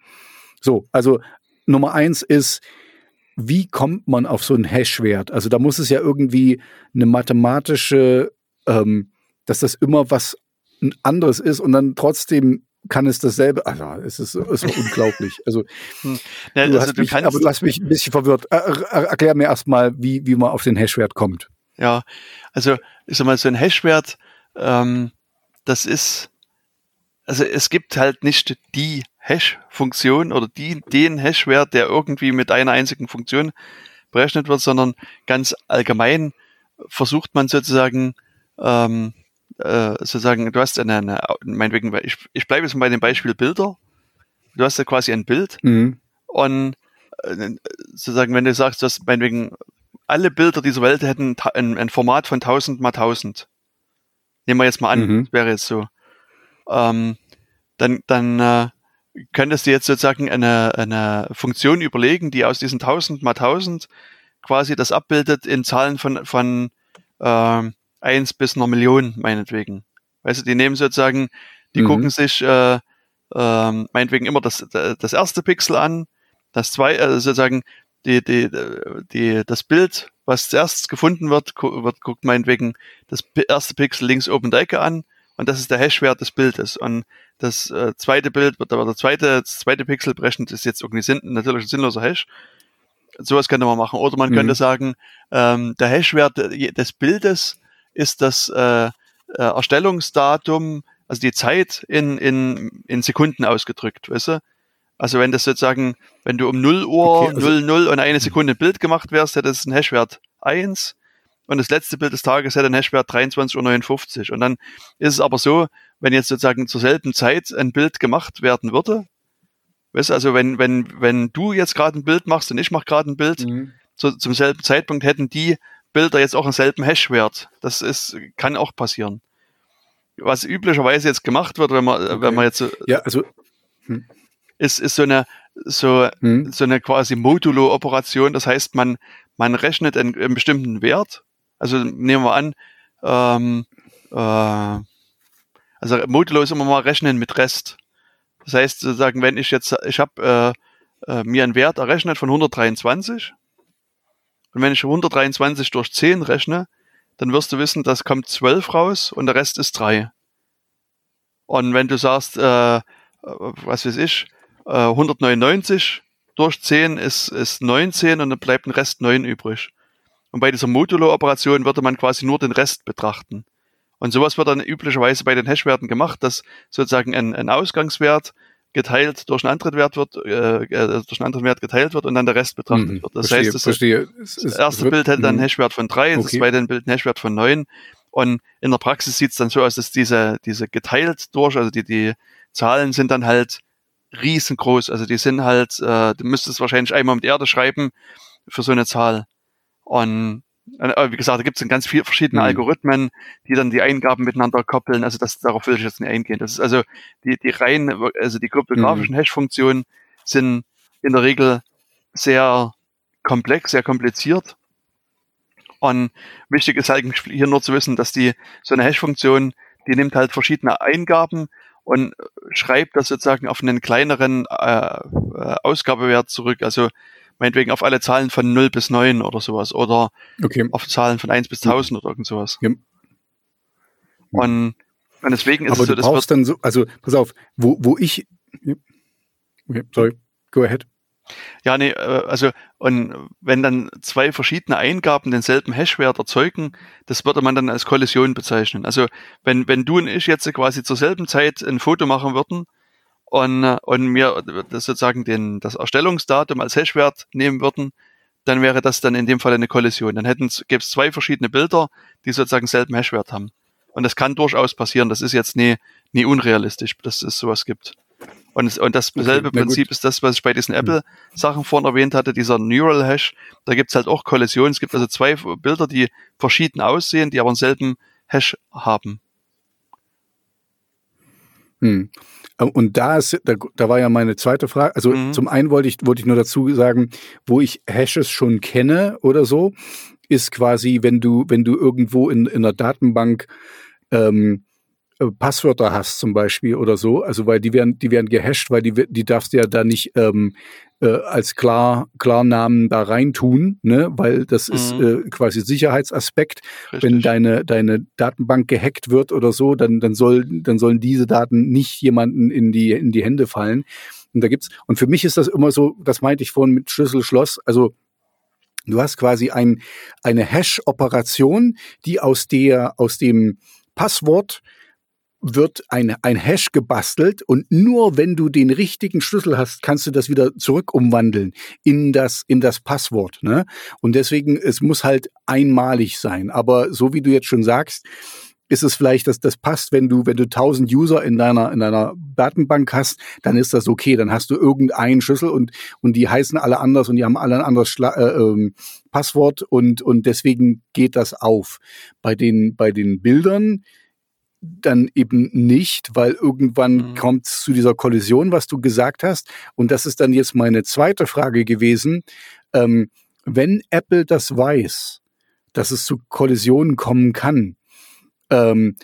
So, also Nummer eins ist, wie kommt man auf so einen Hash-Wert? Also da muss es ja irgendwie eine mathematische, ähm, dass das immer was anderes ist und dann trotzdem kann es dasselbe. Also es ist, es ist unglaublich. Also, hm. du, also du mich, aber du hast mich ein bisschen verwirrt. Er, er, erklär mir erstmal, wie, wie man auf den Hashwert kommt. Ja, also ich sag mal, so ein Hashwert, ähm, das ist, also es gibt halt nicht die Hash-Funktion oder die, den Hash-Wert, der irgendwie mit einer einzigen Funktion berechnet wird, sondern ganz allgemein versucht man sozusagen, ähm, äh, sozusagen, du hast eine, eine meinetwegen, ich, ich bleibe jetzt mal bei dem Beispiel Bilder. Du hast ja quasi ein Bild mhm. und äh, sozusagen, wenn du sagst, dass meinetwegen alle Bilder dieser Welt hätten ein, ein Format von 1000 mal 1000. Nehmen wir jetzt mal an, mhm. das wäre jetzt so. Ähm, dann, dann äh, könntest du jetzt sozusagen eine, eine Funktion überlegen, die aus diesen 1000 mal 1000 quasi das abbildet in Zahlen von, von äh, 1 bis einer Million, meinetwegen. Weißt du, die nehmen sozusagen, die mhm. gucken sich äh, äh, meinetwegen immer das, das erste Pixel an, das zwei, äh, sozusagen die, die, die, das Bild, was zuerst gefunden wird, gu wird guckt meinetwegen das erste Pixel links oben der Ecke an und das ist der Hashwert des Bildes. Und das äh, zweite Bild wird aber der zweite, das zweite Pixel berechnet, ist jetzt irgendwie sinn, natürlich ein sinnloser Hash. Sowas könnte man machen. Oder man mhm. könnte sagen, ähm, der Hashwert des Bildes ist das äh, äh, Erstellungsdatum, also die Zeit in, in, in Sekunden ausgedrückt, weißt du? Also wenn das sozusagen, wenn du um 0 Uhr, okay, also, 00 und eine Sekunde ein Bild gemacht wärst, hätte es ein Hashwert 1. und das letzte Bild des Tages hätte einen Hashwert 23.59 Uhr. Und dann ist es aber so, wenn jetzt sozusagen zur selben Zeit ein Bild gemacht werden würde, weißt du, also wenn, wenn, wenn du jetzt gerade ein Bild machst und ich mache gerade ein Bild, mhm. zu, zum selben Zeitpunkt hätten die Bilder jetzt auch einen selben Hashwert. Das ist, kann auch passieren. Was üblicherweise jetzt gemacht wird, wenn man, okay. wenn man jetzt ja, also, hm. ist, ist so eine, so, hm. so eine quasi Modulo-Operation. Das heißt, man, man rechnet einen, einen, bestimmten Wert. Also nehmen wir an, ähm, äh, also Modulo ist immer mal rechnen mit Rest. Das heißt, sozusagen, wenn ich jetzt, ich habe äh, äh, mir einen Wert errechnet von 123 und wenn ich 123 durch 10 rechne, dann wirst du wissen, das kommt 12 raus und der Rest ist 3. Und wenn du sagst, äh, was weiß ich, äh, 199 durch 10 ist, ist 19 und dann bleibt ein Rest 9 übrig. Und bei dieser Modulo-Operation würde man quasi nur den Rest betrachten. Und sowas wird dann üblicherweise bei den Hashwerten gemacht, dass sozusagen ein, ein Ausgangswert geteilt durch einen anderen Wert wird, äh, äh, durch einen anderen Wert geteilt wird und dann der Rest betrachtet mhm, wird. Das verstehe, heißt, das, verstehe. das erste Bild hätte dann einen mhm. Hashwert von drei, okay. das zweite Bild einen Hashwert von neun. Und in der Praxis sieht es dann so aus, dass diese, diese geteilt durch, also die, die Zahlen sind dann halt riesengroß. Also die sind halt, äh, du müsstest wahrscheinlich einmal mit Erde schreiben für so eine Zahl. Und äh, wie gesagt, da gibt es ganz viele verschiedene mhm. Algorithmen, die dann die Eingaben miteinander koppeln. Also das, darauf will ich jetzt nicht eingehen. Das ist also die, die rein, also die kryptografischen mhm. Hash-Funktionen sind in der Regel sehr komplex, sehr kompliziert. Und wichtig ist halt hier nur zu wissen, dass die so eine Hash-Funktion, die nimmt halt verschiedene Eingaben und schreibt das sozusagen auf einen kleineren äh, äh Ausgabewert zurück. Also meinetwegen auf alle Zahlen von 0 bis 9 oder sowas oder okay. auf Zahlen von 1 bis 1000 oder irgend sowas. Ja. Und, und deswegen ist Aber es so, du brauchst dann so, also pass auf, wo, wo ich, okay, sorry, go ahead. Ja, nee, äh, also und wenn dann zwei verschiedene Eingaben denselben Hashwert erzeugen, das würde man dann als Kollision bezeichnen. Also wenn, wenn du und ich jetzt quasi zur selben Zeit ein Foto machen würden, und, und mir das sozusagen den, das Erstellungsdatum als Hashwert nehmen würden, dann wäre das dann in dem Fall eine Kollision. Dann hätten gäbe es zwei verschiedene Bilder, die sozusagen selben Hashwert haben. Und das kann durchaus passieren. Das ist jetzt nie, nie unrealistisch, dass es sowas gibt. Und, es, und dasselbe okay, Prinzip ist das, was ich bei diesen hm. Apple-Sachen vorhin erwähnt hatte, dieser Neural Hash. Da gibt es halt auch Kollisionen. Es gibt also zwei Bilder, die verschieden aussehen, die aber denselben Hash haben. Hm. Äh, und da ist, da, da war ja meine zweite Frage. Also mhm. zum einen wollte ich, wollte ich nur dazu sagen, wo ich Hashes schon kenne oder so, ist quasi, wenn du, wenn du irgendwo in, in einer Datenbank ähm, äh, Passwörter hast zum Beispiel oder so, also weil die werden, die werden gehasht, weil die, die darfst du ja da nicht ähm, äh, als klar, Klarnamen da reintun, ne? weil das mhm. ist äh, quasi Sicherheitsaspekt. Richtig. Wenn deine, deine Datenbank gehackt wird oder so, dann, dann, soll, dann sollen diese Daten nicht jemanden in die, in die Hände fallen. Und da gibt's, und für mich ist das immer so, das meinte ich vorhin mit Schlüssel-Schloss, also du hast quasi ein, eine Hash-Operation, die aus der, aus dem Passwort wird ein, ein Hash gebastelt und nur wenn du den richtigen Schlüssel hast, kannst du das wieder zurück umwandeln in das, in das Passwort. Ne? Und deswegen, es muss halt einmalig sein. Aber so wie du jetzt schon sagst, ist es vielleicht, dass das passt, wenn du, wenn du 1000 User in deiner, in deiner Datenbank hast, dann ist das okay. Dann hast du irgendeinen Schlüssel und, und die heißen alle anders und die haben alle ein anderes Schla äh, ähm, Passwort und, und deswegen geht das auf. Bei den, bei den Bildern, dann eben nicht, weil irgendwann mhm. kommt es zu dieser Kollision, was du gesagt hast. Und das ist dann jetzt meine zweite Frage gewesen. Ähm, wenn Apple das weiß, dass es zu Kollisionen kommen kann, ähm,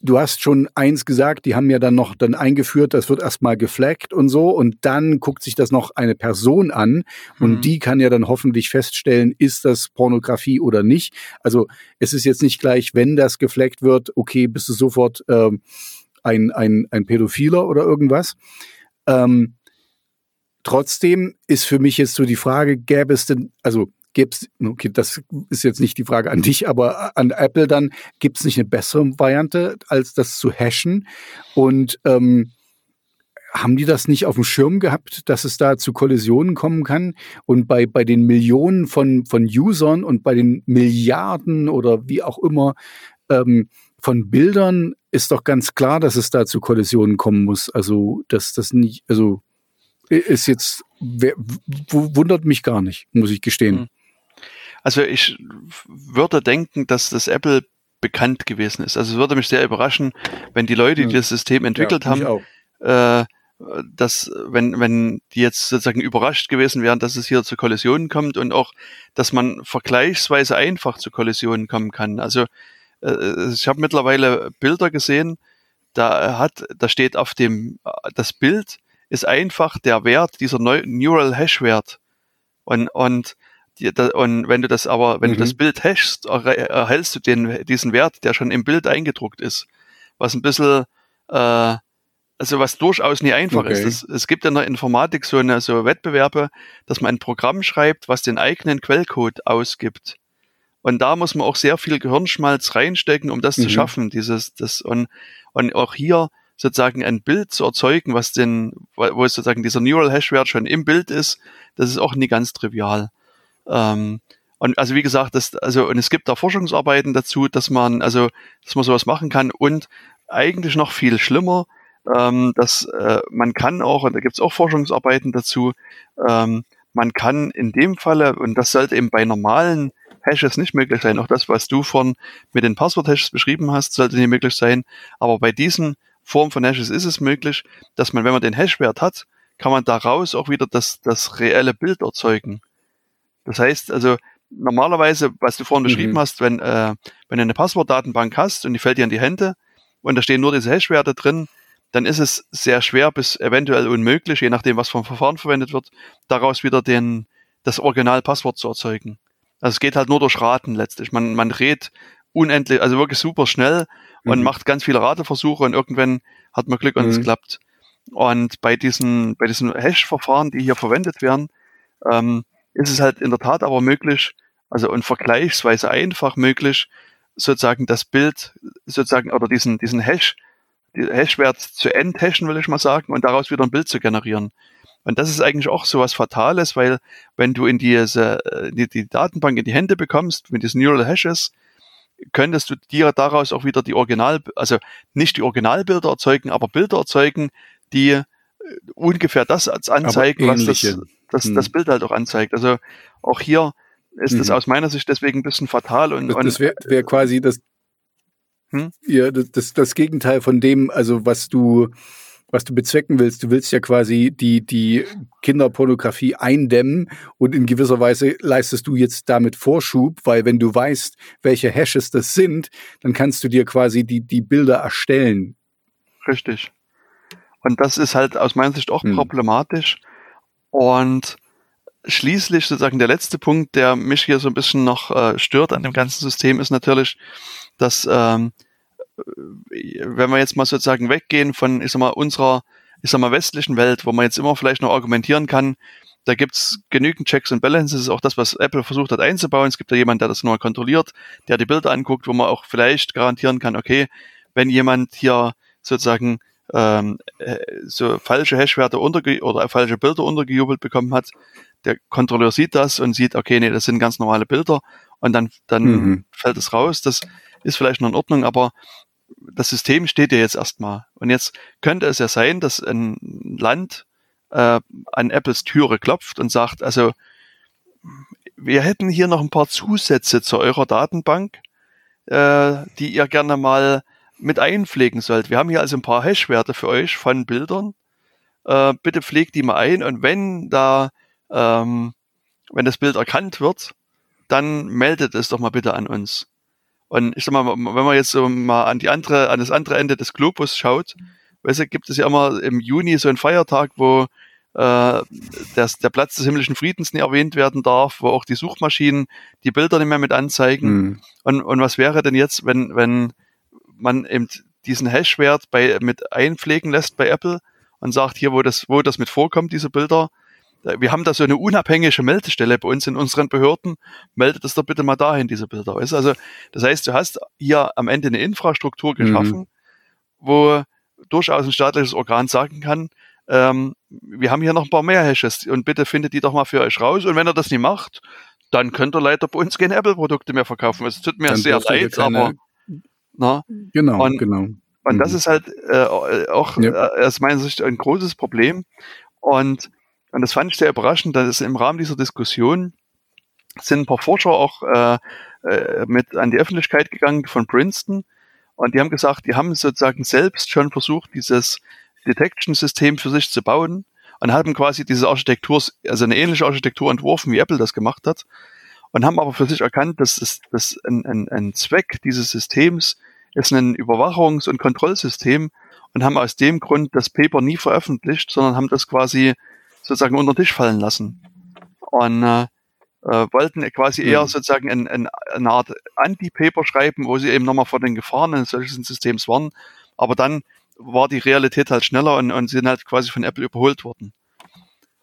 du hast schon eins gesagt, die haben ja dann noch dann eingeführt, das wird erstmal geflaggt und so und dann guckt sich das noch eine Person an und mhm. die kann ja dann hoffentlich feststellen, ist das Pornografie oder nicht. Also es ist jetzt nicht gleich, wenn das geflaggt wird, okay, bist du sofort ähm, ein, ein, ein Pädophiler oder irgendwas. Ähm, trotzdem ist für mich jetzt so die Frage, gäbe es denn, also gibt's, okay, das ist jetzt nicht die Frage an dich, aber an Apple dann, gibt's nicht eine bessere Variante, als das zu hashen? Und ähm, haben die das nicht auf dem Schirm gehabt, dass es da zu Kollisionen kommen kann? Und bei, bei den Millionen von, von Usern und bei den Milliarden oder wie auch immer ähm, von Bildern ist doch ganz klar, dass es da zu Kollisionen kommen muss. Also, dass das nicht, also ist jetzt, wundert mich gar nicht, muss ich gestehen. Hm. Also ich würde denken, dass das Apple bekannt gewesen ist. Also es würde mich sehr überraschen, wenn die Leute, die das System entwickelt ja, haben, äh, dass wenn, wenn die jetzt sozusagen überrascht gewesen wären, dass es hier zu Kollisionen kommt und auch, dass man vergleichsweise einfach zu Kollisionen kommen kann. Also äh, ich habe mittlerweile Bilder gesehen, da hat, da steht auf dem, das Bild ist einfach der Wert, dieser Neural Hash Wert. Und, und, und wenn du das aber, wenn mhm. du das mhm. Bild hashst, erhältst du den, diesen Wert, der schon im Bild eingedruckt ist. Was ein bisschen, äh, also was durchaus nie einfach okay. ist. Es, es gibt in der Informatik so eine so Wettbewerbe, dass man ein Programm schreibt, was den eigenen Quellcode ausgibt. Und da muss man auch sehr viel Gehirnschmalz reinstecken, um das mhm. zu schaffen. Dieses, das, und, und auch hier sozusagen ein Bild zu erzeugen, was den, wo sozusagen dieser Neural Hash Wert schon im Bild ist, das ist auch nie ganz trivial. Ähm, und also wie gesagt, das, also, und es gibt da Forschungsarbeiten dazu, dass man, also, dass man sowas machen kann und eigentlich noch viel schlimmer, ähm, dass äh, man kann auch, und da gibt es auch Forschungsarbeiten dazu, ähm, man kann in dem Falle, und das sollte eben bei normalen Hashes nicht möglich sein. Auch das, was du von mit den Passwort-Hashes beschrieben hast, sollte nicht möglich sein. Aber bei diesen Formen von Hashes ist es möglich, dass man, wenn man den Hashwert hat, kann man daraus auch wieder das, das reelle Bild erzeugen. Das heißt also, normalerweise, was du vorhin mhm. beschrieben hast, wenn, äh, wenn du eine Passwortdatenbank hast und die fällt dir in die Hände und da stehen nur diese Hashwerte drin, dann ist es sehr schwer bis eventuell unmöglich, je nachdem, was vom Verfahren verwendet wird, daraus wieder den, das Original-Passwort zu erzeugen. Also es geht halt nur durch Raten letztlich. Man, man redet unendlich, also wirklich super schnell und mhm. macht ganz viele Rateversuche und irgendwann hat man Glück und mhm. es klappt. Und bei diesen, bei diesen Hash-Verfahren, die hier verwendet werden, ähm, ist es halt in der Tat aber möglich, also und vergleichsweise einfach möglich, sozusagen das Bild sozusagen oder diesen, diesen Hash, die Hashwert zu enthashen, will ich mal sagen, und daraus wieder ein Bild zu generieren. Und das ist eigentlich auch so was Fatales, weil wenn du in diese, äh, die, die Datenbank in die Hände bekommst, mit diesen Neural Hashes, könntest du dir daraus auch wieder die Original, also nicht die Originalbilder erzeugen, aber Bilder erzeugen, die äh, ungefähr das als anzeigen, was das, das, hm. das Bild halt auch anzeigt. Also auch hier ist hm. das aus meiner Sicht deswegen ein bisschen fatal und, das, das wäre wär quasi das, hm? ja, das, das, das Gegenteil von dem, also was du was du bezwecken willst. Du willst ja quasi die, die Kinderpornografie eindämmen und in gewisser Weise leistest du jetzt damit Vorschub, weil wenn du weißt, welche Hashes das sind, dann kannst du dir quasi die, die Bilder erstellen. Richtig. Und das ist halt aus meiner Sicht auch hm. problematisch. Und schließlich sozusagen der letzte Punkt, der mich hier so ein bisschen noch äh, stört an dem ganzen System, ist natürlich, dass ähm, wenn wir jetzt mal sozusagen weggehen von, ich sag mal, unserer, ich sag mal, westlichen Welt, wo man jetzt immer vielleicht noch argumentieren kann, da gibt's genügend Checks und Balances, ist auch das, was Apple versucht hat einzubauen. Es gibt da jemand, der das nur kontrolliert, der die Bilder anguckt, wo man auch vielleicht garantieren kann, okay, wenn jemand hier sozusagen ähm, äh, so falsche Hashwerte unterge oder falsche Bilder untergejubelt bekommen hat, der Kontrolleur sieht das und sieht, okay, nee, das sind ganz normale Bilder und dann, dann mhm. fällt es raus. Das ist vielleicht noch in Ordnung, aber das System steht ja jetzt erstmal. Und jetzt könnte es ja sein, dass ein Land äh, an Apples Türe klopft und sagt, also wir hätten hier noch ein paar Zusätze zu eurer Datenbank, äh, die ihr gerne mal mit einpflegen sollt. Wir haben hier also ein paar Hashwerte für euch von Bildern. Äh, bitte pflegt die mal ein und wenn da, ähm, wenn das Bild erkannt wird, dann meldet es doch mal bitte an uns. Und ich sag mal, wenn man jetzt so mal an die andere, an das andere Ende des Globus schaut, weißt du, gibt es ja immer im Juni so einen Feiertag, wo äh, das, der Platz des himmlischen Friedens nie erwähnt werden darf, wo auch die Suchmaschinen die Bilder nicht mehr mit anzeigen. Mhm. Und, und was wäre denn jetzt, wenn, wenn man eben diesen Hashwert bei, mit einpflegen lässt bei Apple und sagt, hier, wo das, wo das mit vorkommt, diese Bilder, wir haben da so eine unabhängige Meldestelle bei uns in unseren Behörden, meldet das doch bitte mal dahin, diese Bilder. Weißt? Also, das heißt, du hast hier am Ende eine Infrastruktur mhm. geschaffen, mhm. wo durchaus ein staatliches Organ sagen kann, ähm, wir haben hier noch ein paar mehr Hashes und bitte findet die doch mal für euch raus. Und wenn er das nicht macht, dann könnt ihr leider bei uns keine Apple-Produkte mehr verkaufen. Es tut mir dann sehr leid, keine, aber na, genau, und, genau. Und mhm. das ist halt äh, auch ja. äh, aus meiner Sicht ein großes Problem. Und, und das fand ich sehr überraschend, dass im Rahmen dieser Diskussion sind ein paar Forscher auch äh, äh, mit an die Öffentlichkeit gegangen von Princeton und die haben gesagt, die haben sozusagen selbst schon versucht, dieses Detection-System für sich zu bauen und haben quasi diese Architektur, also eine ähnliche Architektur entworfen, wie Apple das gemacht hat und haben aber für sich erkannt, dass, es, dass ein, ein, ein Zweck dieses Systems ist ein Überwachungs- und Kontrollsystem und haben aus dem Grund das Paper nie veröffentlicht, sondern haben das quasi sozusagen unter den Tisch fallen lassen. Und äh, äh, wollten quasi eher mhm. sozusagen ein, ein, eine Art Anti-Paper schreiben, wo sie eben nochmal vor den Gefahren eines solchen Systems waren. Aber dann war die Realität halt schneller und, und sind halt quasi von Apple überholt worden.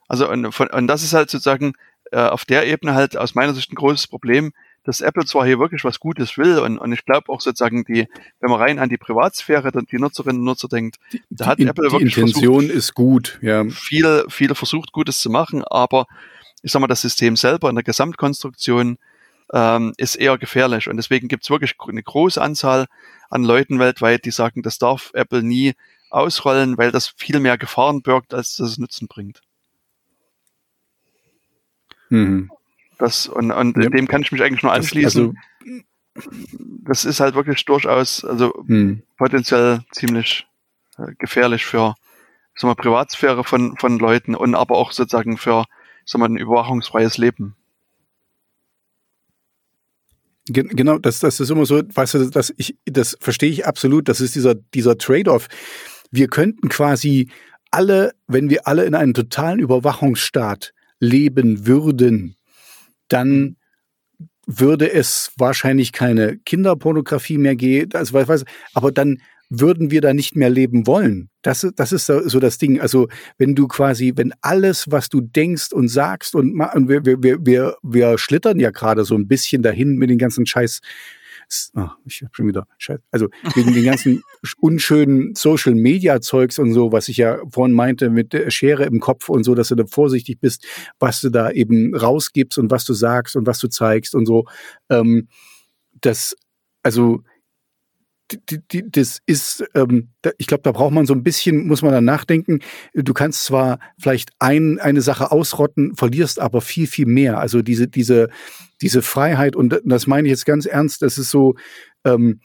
Also und, von, und das ist halt sozusagen äh, auf der Ebene halt aus meiner Sicht ein großes Problem, dass Apple zwar hier wirklich was Gutes will und, und ich glaube auch sozusagen die, wenn man rein an die Privatsphäre die Nutzerinnen und Nutzer denkt, da hat die, Apple die wirklich Intention versucht, ist gut, ja. Viel, viel versucht Gutes zu machen, aber ich sag mal, das System selber in der Gesamtkonstruktion ähm, ist eher gefährlich. Und deswegen gibt es wirklich eine große Anzahl an Leuten weltweit, die sagen, das darf Apple nie ausrollen, weil das viel mehr Gefahren birgt, als das Nutzen bringt. Mhm. Das, und und ja. dem kann ich mich eigentlich nur anschließen. Das, also, das ist halt wirklich durchaus, also mhm. potenziell ziemlich äh, gefährlich für sagen wir, Privatsphäre von, von Leuten und aber auch sozusagen für sagen wir, ein überwachungsfreies Leben. Genau, das, das ist immer so, weißt du, das, ich, das verstehe ich absolut. Das ist dieser, dieser Trade-off. Wir könnten quasi alle, wenn wir alle in einem totalen Überwachungsstaat leben würden, dann würde es wahrscheinlich keine Kinderpornografie mehr geben, also, weiß, aber dann würden wir da nicht mehr leben wollen. Das, das ist so das Ding. Also wenn du quasi, wenn alles, was du denkst und sagst und, und wir, wir, wir, wir schlittern ja gerade so ein bisschen dahin mit den ganzen Scheiß. Oh, ich hab schon wieder Scheiß. Also wegen den ganzen unschönen Social Media Zeugs und so, was ich ja vorhin meinte mit der Schere im Kopf und so, dass du da vorsichtig bist, was du da eben rausgibst und was du sagst und was du zeigst und so. Ähm, das, also die, die, das ist, ähm, da, ich glaube, da braucht man so ein bisschen, muss man dann nachdenken. Du kannst zwar vielleicht ein, eine Sache ausrotten, verlierst aber viel, viel mehr. Also diese, diese, diese Freiheit, und das meine ich jetzt ganz ernst, das ist so, ähm,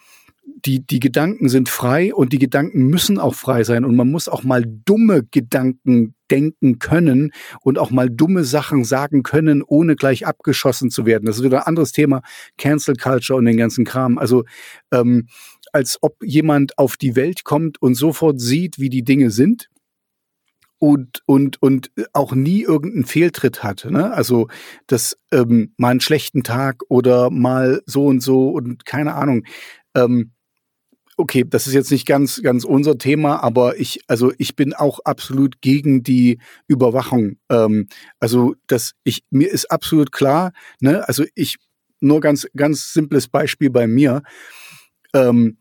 die, die Gedanken sind frei und die Gedanken müssen auch frei sein und man muss auch mal dumme Gedanken denken können und auch mal dumme Sachen sagen können, ohne gleich abgeschossen zu werden. Das ist wieder ein anderes Thema, Cancel Culture und den ganzen Kram. Also ähm, als ob jemand auf die Welt kommt und sofort sieht, wie die Dinge sind und und und auch nie irgendeinen Fehltritt hat. Ne? Also das ähm, mal einen schlechten Tag oder mal so und so und keine Ahnung. Ähm, okay, das ist jetzt nicht ganz ganz unser Thema, aber ich also ich bin auch absolut gegen die Überwachung. Ähm, also das ich mir ist absolut klar. Ne? Also ich nur ganz ganz simples Beispiel bei mir ähm,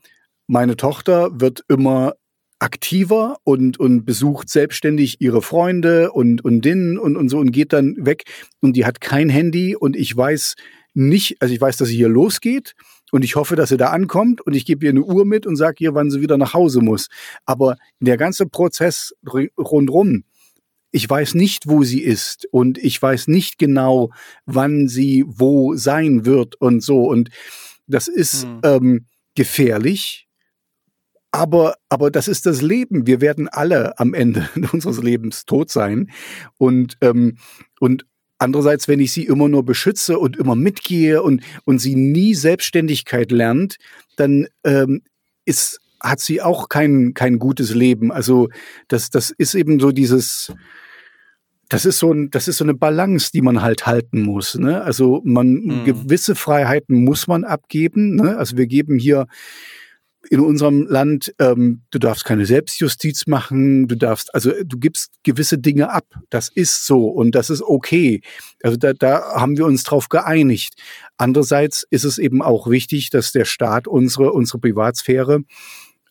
meine Tochter wird immer aktiver und, und besucht selbstständig ihre Freunde und, und den und, und so und geht dann weg und die hat kein Handy und ich weiß nicht, also ich weiß, dass sie hier losgeht und ich hoffe, dass sie da ankommt und ich gebe ihr eine Uhr mit und sage ihr, wann sie wieder nach Hause muss. Aber der ganze Prozess rundrum, ich weiß nicht, wo sie ist und ich weiß nicht genau, wann sie wo sein wird und so und das ist hm. ähm, gefährlich, aber, aber das ist das Leben. Wir werden alle am Ende *laughs* unseres Lebens tot sein. Und, ähm, und andererseits, wenn ich sie immer nur beschütze und immer mitgehe und, und sie nie Selbstständigkeit lernt, dann ähm, ist, hat sie auch kein, kein gutes Leben. Also das, das ist eben so dieses, das ist so ein, das ist so eine Balance, die man halt halten muss. Ne? Also man mhm. gewisse Freiheiten muss man abgeben. Ne? Also wir geben hier in unserem Land, ähm, du darfst keine Selbstjustiz machen, du darfst, also du gibst gewisse Dinge ab. Das ist so und das ist okay. Also da, da haben wir uns drauf geeinigt. Andererseits ist es eben auch wichtig, dass der Staat unsere, unsere Privatsphäre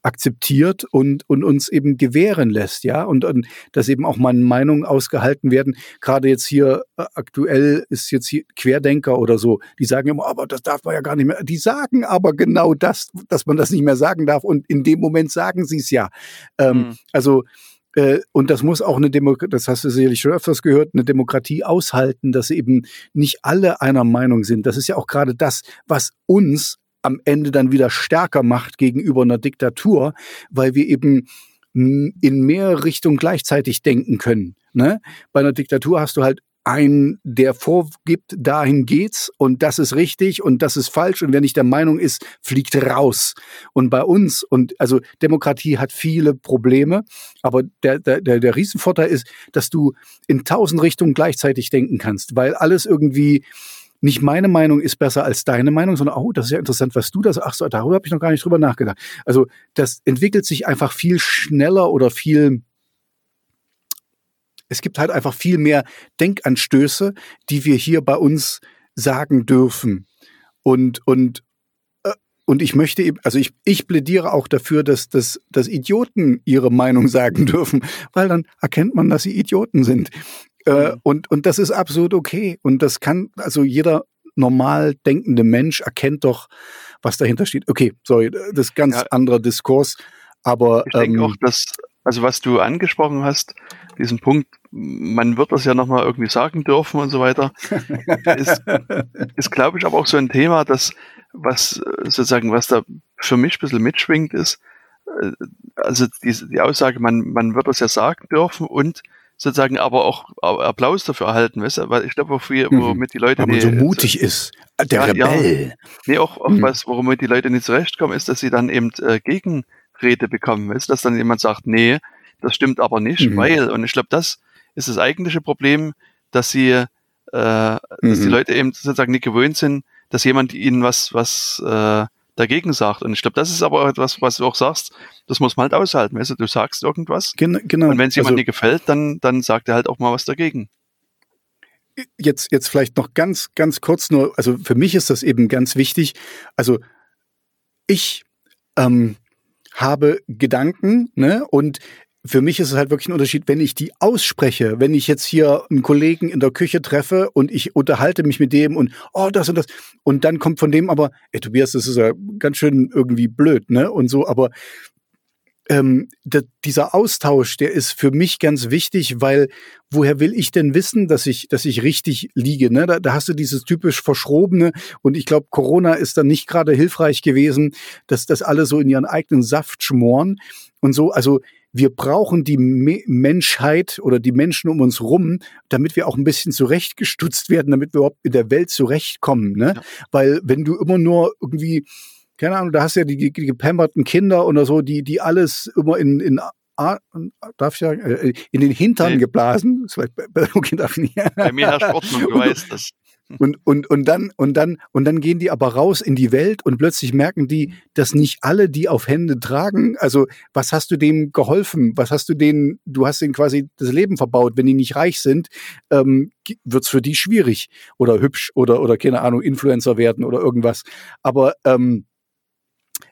akzeptiert und, und uns eben gewähren lässt, ja, und, und dass eben auch mal Meinungen ausgehalten werden. Gerade jetzt hier äh, aktuell ist jetzt hier Querdenker oder so, die sagen immer, aber das darf man ja gar nicht mehr. Die sagen aber genau das, dass man das nicht mehr sagen darf und in dem Moment sagen sie es ja. Ähm, mhm. Also äh, und das muss auch eine Demokratie, das hast du sicherlich schon öfters gehört, eine Demokratie aushalten, dass eben nicht alle einer Meinung sind. Das ist ja auch gerade das, was uns am Ende dann wieder stärker macht gegenüber einer Diktatur, weil wir eben in mehr Richtungen gleichzeitig denken können. Ne? Bei einer Diktatur hast du halt ein, der vorgibt, dahin geht's und das ist richtig und das ist falsch und wer nicht der Meinung ist, fliegt raus. Und bei uns und also Demokratie hat viele Probleme, aber der, der, der Riesenvorteil ist, dass du in tausend Richtungen gleichzeitig denken kannst, weil alles irgendwie nicht meine Meinung ist besser als deine Meinung, sondern, oh, das ist ja interessant, was du das, ach so, darüber habe ich noch gar nicht drüber nachgedacht. Also das entwickelt sich einfach viel schneller oder viel es gibt halt einfach viel mehr Denkanstöße, die wir hier bei uns sagen dürfen. Und, und, äh, und ich möchte eben, also ich, ich plädiere auch dafür, dass, dass, dass Idioten ihre Meinung *laughs* sagen dürfen, weil dann erkennt man, dass sie Idioten sind. Äh, mhm. und, und das ist absolut okay. Und das kann, also jeder normal denkende Mensch erkennt doch, was dahinter steht. Okay, sorry, das ist ganz ja. anderer Diskurs. Aber ich denke ähm, auch, dass, also was du angesprochen hast, diesen Punkt, man wird das ja nochmal irgendwie sagen dürfen und so weiter, ist, *laughs* ist glaube ich, aber auch so ein Thema, das, was sozusagen, was da für mich ein bisschen mitschwingt, ist, äh, also die, die Aussage, man, man wird das ja sagen dürfen und sozusagen aber auch Applaus dafür erhalten, weißt du? Weil ich glaube, womit mhm. die Leute. Weil man so mutig ist. Der ja, Rebell. Ja. Nee, auch, auch mhm. was, worum die Leute nicht zurechtkommen, ist, dass sie dann eben äh, Gegenrede bekommen, weißt? Dass dann jemand sagt, nee, das stimmt aber nicht, mhm. weil, und ich glaube, das ist das eigentliche Problem, dass sie, äh, dass die mhm. Leute eben sozusagen nicht gewöhnt sind, dass jemand ihnen was, was äh, dagegen sagt. Und ich glaube, das ist aber etwas, was du auch sagst, das muss man halt aushalten. Weißt du, du sagst irgendwas. Gen genau. Und wenn es jemand also, gefällt, dann, dann sagt er halt auch mal was dagegen. Jetzt, jetzt vielleicht noch ganz, ganz kurz nur, also für mich ist das eben ganz wichtig. Also ich ähm, habe Gedanken, ne? Und für mich ist es halt wirklich ein Unterschied, wenn ich die ausspreche, wenn ich jetzt hier einen Kollegen in der Küche treffe und ich unterhalte mich mit dem und oh, das und das und dann kommt von dem aber, ey Tobias, das ist ja ganz schön irgendwie blöd, ne? Und so, aber ähm, dieser Austausch, der ist für mich ganz wichtig, weil woher will ich denn wissen, dass ich, dass ich richtig liege? Ne? Da, da hast du dieses typisch Verschrobene und ich glaube, Corona ist dann nicht gerade hilfreich gewesen, dass das alle so in ihren eigenen Saft schmoren und so. Also wir brauchen die Me Menschheit oder die Menschen um uns rum, damit wir auch ein bisschen zurechtgestutzt werden, damit wir überhaupt in der Welt zurechtkommen. Ne? Ja. Weil wenn du immer nur irgendwie, keine Ahnung, da hast du ja die, die gepamperten Kinder oder so, die, die alles immer in, in darf ich sagen, äh, in den Hintern nee. geblasen. Okay, darf nicht. Bei mir herrscht Ordnung, *laughs* du weißt das. Und, und, und, dann, und, dann, und dann gehen die aber raus in die Welt und plötzlich merken die, dass nicht alle die auf Hände tragen. Also, was hast du denen geholfen? Was hast du denen, du hast denen quasi das Leben verbaut. Wenn die nicht reich sind, ähm, wird's für die schwierig oder hübsch oder, oder keine Ahnung, Influencer werden oder irgendwas. Aber ähm,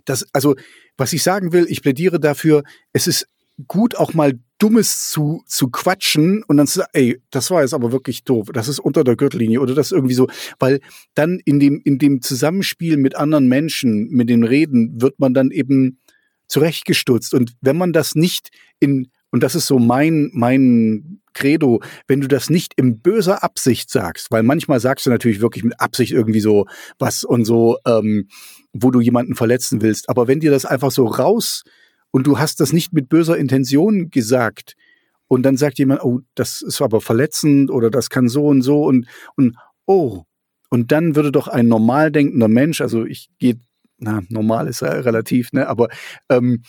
das, also, was ich sagen will, ich plädiere dafür, es ist gut, auch mal Dummes zu, zu quatschen und dann zu sagen, ey, das war jetzt aber wirklich doof, das ist unter der Gürtellinie oder das irgendwie so, weil dann in dem, in dem Zusammenspiel mit anderen Menschen, mit den Reden, wird man dann eben zurechtgestutzt. Und wenn man das nicht in, und das ist so mein, mein Credo, wenn du das nicht in böser Absicht sagst, weil manchmal sagst du natürlich wirklich mit Absicht irgendwie so was und so, ähm, wo du jemanden verletzen willst. Aber wenn dir das einfach so raus und du hast das nicht mit böser Intention gesagt und dann sagt jemand, oh, das ist aber verletzend oder das kann so und so und, und oh, und dann würde doch ein normal denkender Mensch, also ich gehe, na, normal ist ja relativ, ne, aber ähm,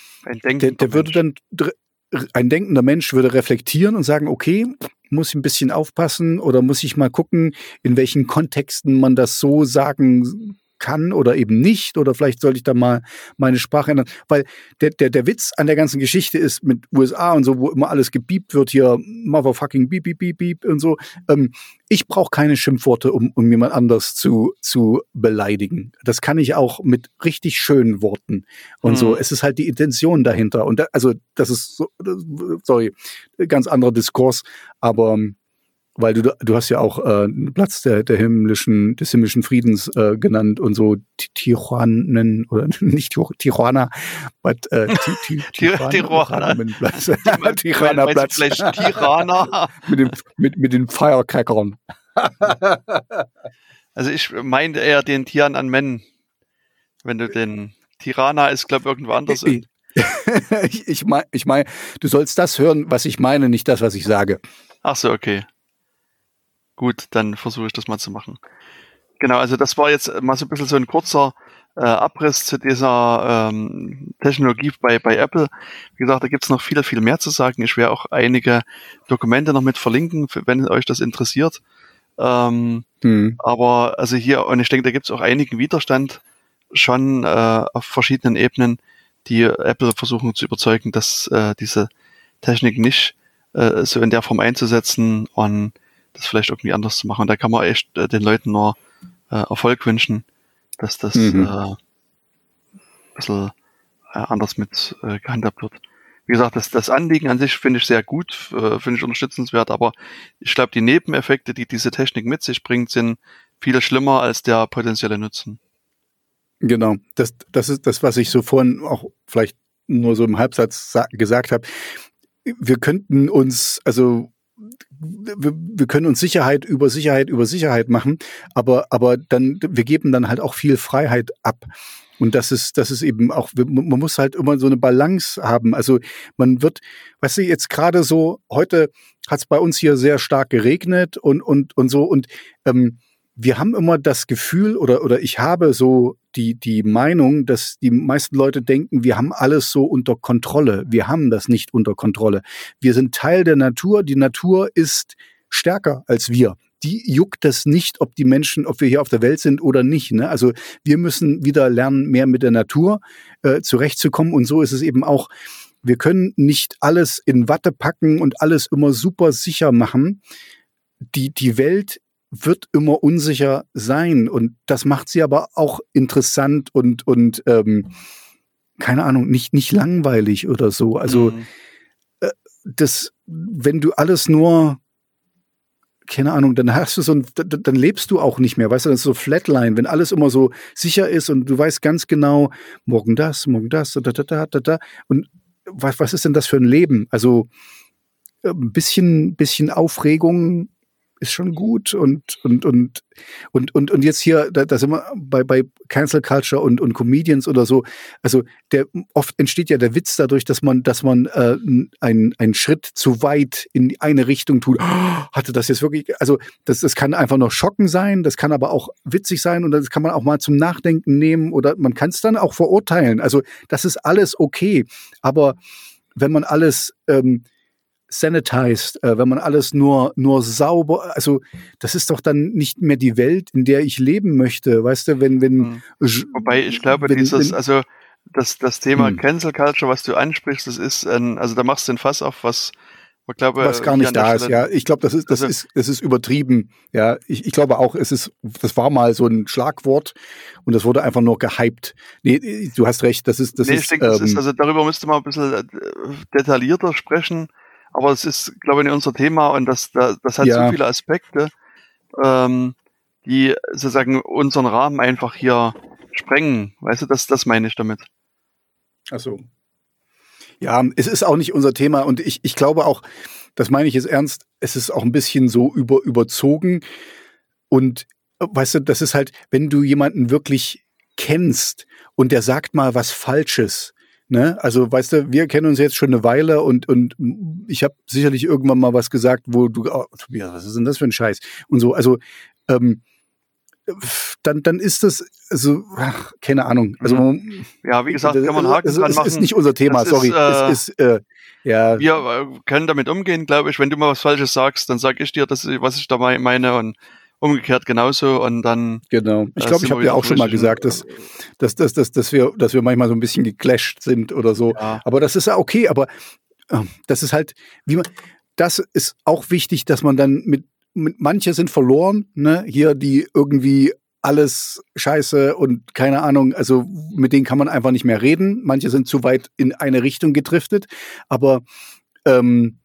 der, der würde dann, ein denkender Mensch würde reflektieren und sagen, okay, muss ich ein bisschen aufpassen oder muss ich mal gucken, in welchen Kontexten man das so sagen kann oder eben nicht oder vielleicht sollte ich da mal meine Sprache ändern, weil der, der, der Witz an der ganzen Geschichte ist mit USA und so, wo immer alles gebiebt wird hier, motherfucking beep, beep, beep, beep und so. Ähm, ich brauche keine Schimpfworte, um, um jemand anders zu, zu beleidigen. Das kann ich auch mit richtig schönen Worten und mhm. so. Es ist halt die Intention dahinter und da, also das ist so, sorry, ganz anderer Diskurs, aber weil du du hast ja auch äh, Platz der der himmlischen des himmlischen Friedens äh, genannt und so Tijuanen oder *laughs* nicht Tijuana, but äh, *laughs* Tijuana Platz *laughs* Tirana Platz Tirana mit dem mit mit den Firecrackern. also ich meinte eher den Tian an Men, wenn du den Tirana ist glaube irgendwo anders. ich ich meine, ich mein, du sollst das hören, was ich meine, nicht das, was ich sage. Ach so, okay. Gut, dann versuche ich das mal zu machen. Genau, also das war jetzt mal so ein bisschen so ein kurzer äh, Abriss zu dieser ähm, Technologie bei, bei Apple. Wie gesagt, da gibt's noch viel, viel mehr zu sagen. Ich werde auch einige Dokumente noch mit verlinken, wenn euch das interessiert. Ähm, hm. Aber also hier, und ich denke, da gibt's auch einigen Widerstand schon äh, auf verschiedenen Ebenen, die Apple versuchen zu überzeugen, dass äh, diese Technik nicht äh, so in der Form einzusetzen und das vielleicht irgendwie anders zu machen. Und da kann man echt äh, den Leuten nur äh, Erfolg wünschen, dass das mhm. äh, ein bisschen äh, anders mit äh, gehandhabt wird. Wie gesagt, das, das Anliegen an sich finde ich sehr gut, äh, finde ich unterstützenswert, aber ich glaube, die Nebeneffekte, die diese Technik mit sich bringt, sind viel schlimmer als der potenzielle Nutzen. Genau, das, das ist das, was ich so vorhin auch vielleicht nur so im Halbsatz gesagt habe. Wir könnten uns, also wir, wir können uns Sicherheit über Sicherheit über Sicherheit machen, aber, aber dann, wir geben dann halt auch viel Freiheit ab. Und das ist, das ist eben auch, man muss halt immer so eine Balance haben. Also man wird, weißt du, jetzt gerade so, heute hat es bei uns hier sehr stark geregnet und, und, und so und ähm, wir haben immer das Gefühl oder, oder ich habe so die, die Meinung, dass die meisten Leute denken, wir haben alles so unter Kontrolle. Wir haben das nicht unter Kontrolle. Wir sind Teil der Natur. Die Natur ist stärker als wir. Die juckt das nicht, ob die Menschen, ob wir hier auf der Welt sind oder nicht. Ne? Also wir müssen wieder lernen, mehr mit der Natur äh, zurechtzukommen. Und so ist es eben auch. Wir können nicht alles in Watte packen und alles immer super sicher machen. Die, die Welt wird immer unsicher sein. Und das macht sie aber auch interessant und, und ähm, keine Ahnung, nicht, nicht langweilig oder so. Also mhm. äh, das, wenn du alles nur keine Ahnung, dann hast du so ein, dann lebst du auch nicht mehr, weißt du, das ist so Flatline, wenn alles immer so sicher ist und du weißt ganz genau, morgen das, morgen das, da, da, da, da, da. Und was, was ist denn das für ein Leben? Also ein äh, bisschen, bisschen Aufregung ist schon gut und und und und und und jetzt hier da, da sind wir bei bei Cancel Culture und und Comedians oder so. Also der oft entsteht ja der Witz dadurch dass man dass man äh, einen einen Schritt zu weit in eine Richtung tut. Oh, *gasps* hatte das jetzt wirklich also das das kann einfach noch schocken sein das kann aber auch witzig sein und das kann man auch mal zum Nachdenken nehmen oder man kann es dann auch verurteilen. Also das ist alles okay. Aber wenn man alles ähm, sanitized, äh, wenn man alles nur, nur sauber, also das ist doch dann nicht mehr die Welt, in der ich leben möchte, weißt du, wenn, wenn. Mhm. Wobei ich glaube, wenn, dieses, wenn, also das, das Thema hm. Cancel Culture, was du ansprichst, das ist, ein, also da machst du den Fass auf, was ich glaube, was gar nicht da ist, ja. Ich glaube, das ist, das also, ist, das ist übertrieben. Ja, ich, ich glaube auch, es ist, das war mal so ein Schlagwort und das wurde einfach nur gehypt. Nee, du hast recht, das ist, das nee, ist. Ich denke, ähm, das ist, ähm, also darüber müsste man ein bisschen äh, detaillierter sprechen aber es ist, glaube ich, nicht unser Thema und das, das, das hat ja. so viele Aspekte, ähm, die sozusagen unseren Rahmen einfach hier sprengen. Weißt du, das, das meine ich damit. Ach so. Ja, es ist auch nicht unser Thema und ich, ich glaube auch, das meine ich jetzt ernst, es ist auch ein bisschen so über, überzogen und weißt du, das ist halt, wenn du jemanden wirklich kennst und der sagt mal was Falsches, Ne? Also, weißt du, wir kennen uns jetzt schon eine Weile und, und ich habe sicherlich irgendwann mal was gesagt, wo du, oh, Tobias, was ist denn das für ein Scheiß? Und so, also, ähm, dann, dann ist das, also, ach, keine Ahnung. Also, mhm. ja, wie gesagt, kann man Haken das, dran machen. Das ist nicht unser Thema, das sorry. Ist, äh, ist, äh, ja. Wir äh, können damit umgehen, glaube ich. Wenn du mal was Falsches sagst, dann sage ich dir, das, was ich da meine und umgekehrt genauso und dann. Genau. Ich glaube, ich habe ja auch schon mal gesagt, dass, dass, dass, dass, dass, wir, dass wir manchmal so ein bisschen geclasht sind oder so. Ja. Aber das ist ja okay, aber äh, das ist halt, wie man, das ist auch wichtig, dass man dann mit, mit manche sind verloren, ne, hier, die irgendwie alles scheiße und keine Ahnung, also mit denen kann man einfach nicht mehr reden. Manche sind zu weit in eine Richtung gedriftet, aber ähm,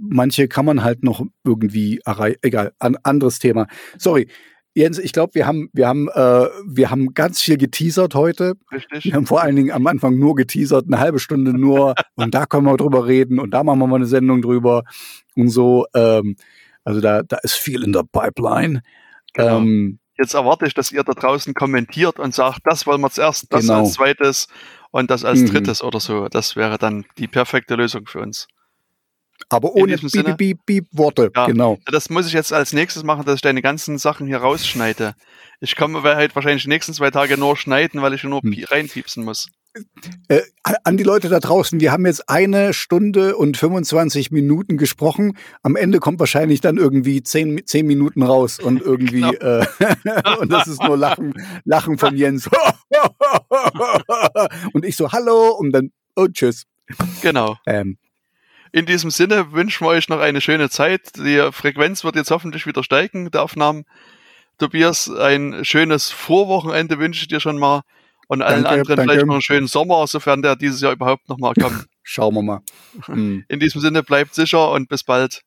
manche kann man halt noch irgendwie erreichen. Egal, ein anderes Thema. Sorry. Jens, ich glaube, wir haben, wir haben, äh, wir haben ganz viel geteasert heute. Richtig. Wir haben vor allen Dingen am Anfang nur geteasert, eine halbe Stunde nur. *laughs* und da können wir drüber reden und da machen wir mal eine Sendung drüber und so. Ähm, also da, da ist viel in der Pipeline. Genau. Ähm, Jetzt erwarte ich, dass ihr da draußen kommentiert und sagt, das wollen wir zuerst, das genau. als zweites und das als mhm. drittes oder so. Das wäre dann die perfekte Lösung für uns. Aber ohne Beep, Beep, Beep, Worte, ja, genau. Das muss ich jetzt als nächstes machen, dass ich deine ganzen Sachen hier rausschneide. Ich komme halt wahrscheinlich die nächsten zwei Tage nur schneiden, weil ich nur hm. reinpiepsen muss. Äh, an die Leute da draußen, wir haben jetzt eine Stunde und 25 Minuten gesprochen. Am Ende kommt wahrscheinlich dann irgendwie zehn, zehn Minuten raus und *laughs* irgendwie genau. äh, *laughs* und das ist nur Lachen, Lachen von Jens. *laughs* und ich so, hallo und dann, oh tschüss. Genau. Ähm, in diesem Sinne wünschen wir euch noch eine schöne Zeit. Die Frequenz wird jetzt hoffentlich wieder steigen, der Aufnahmen. Tobias, ein schönes Vorwochenende wünsche ich dir schon mal. Und allen danke, anderen danke. vielleicht noch einen schönen Sommer, sofern der dieses Jahr überhaupt noch mal kommt. *laughs* Schauen wir mal. *laughs* Hm. In diesem Sinne, bleibt sicher und bis bald.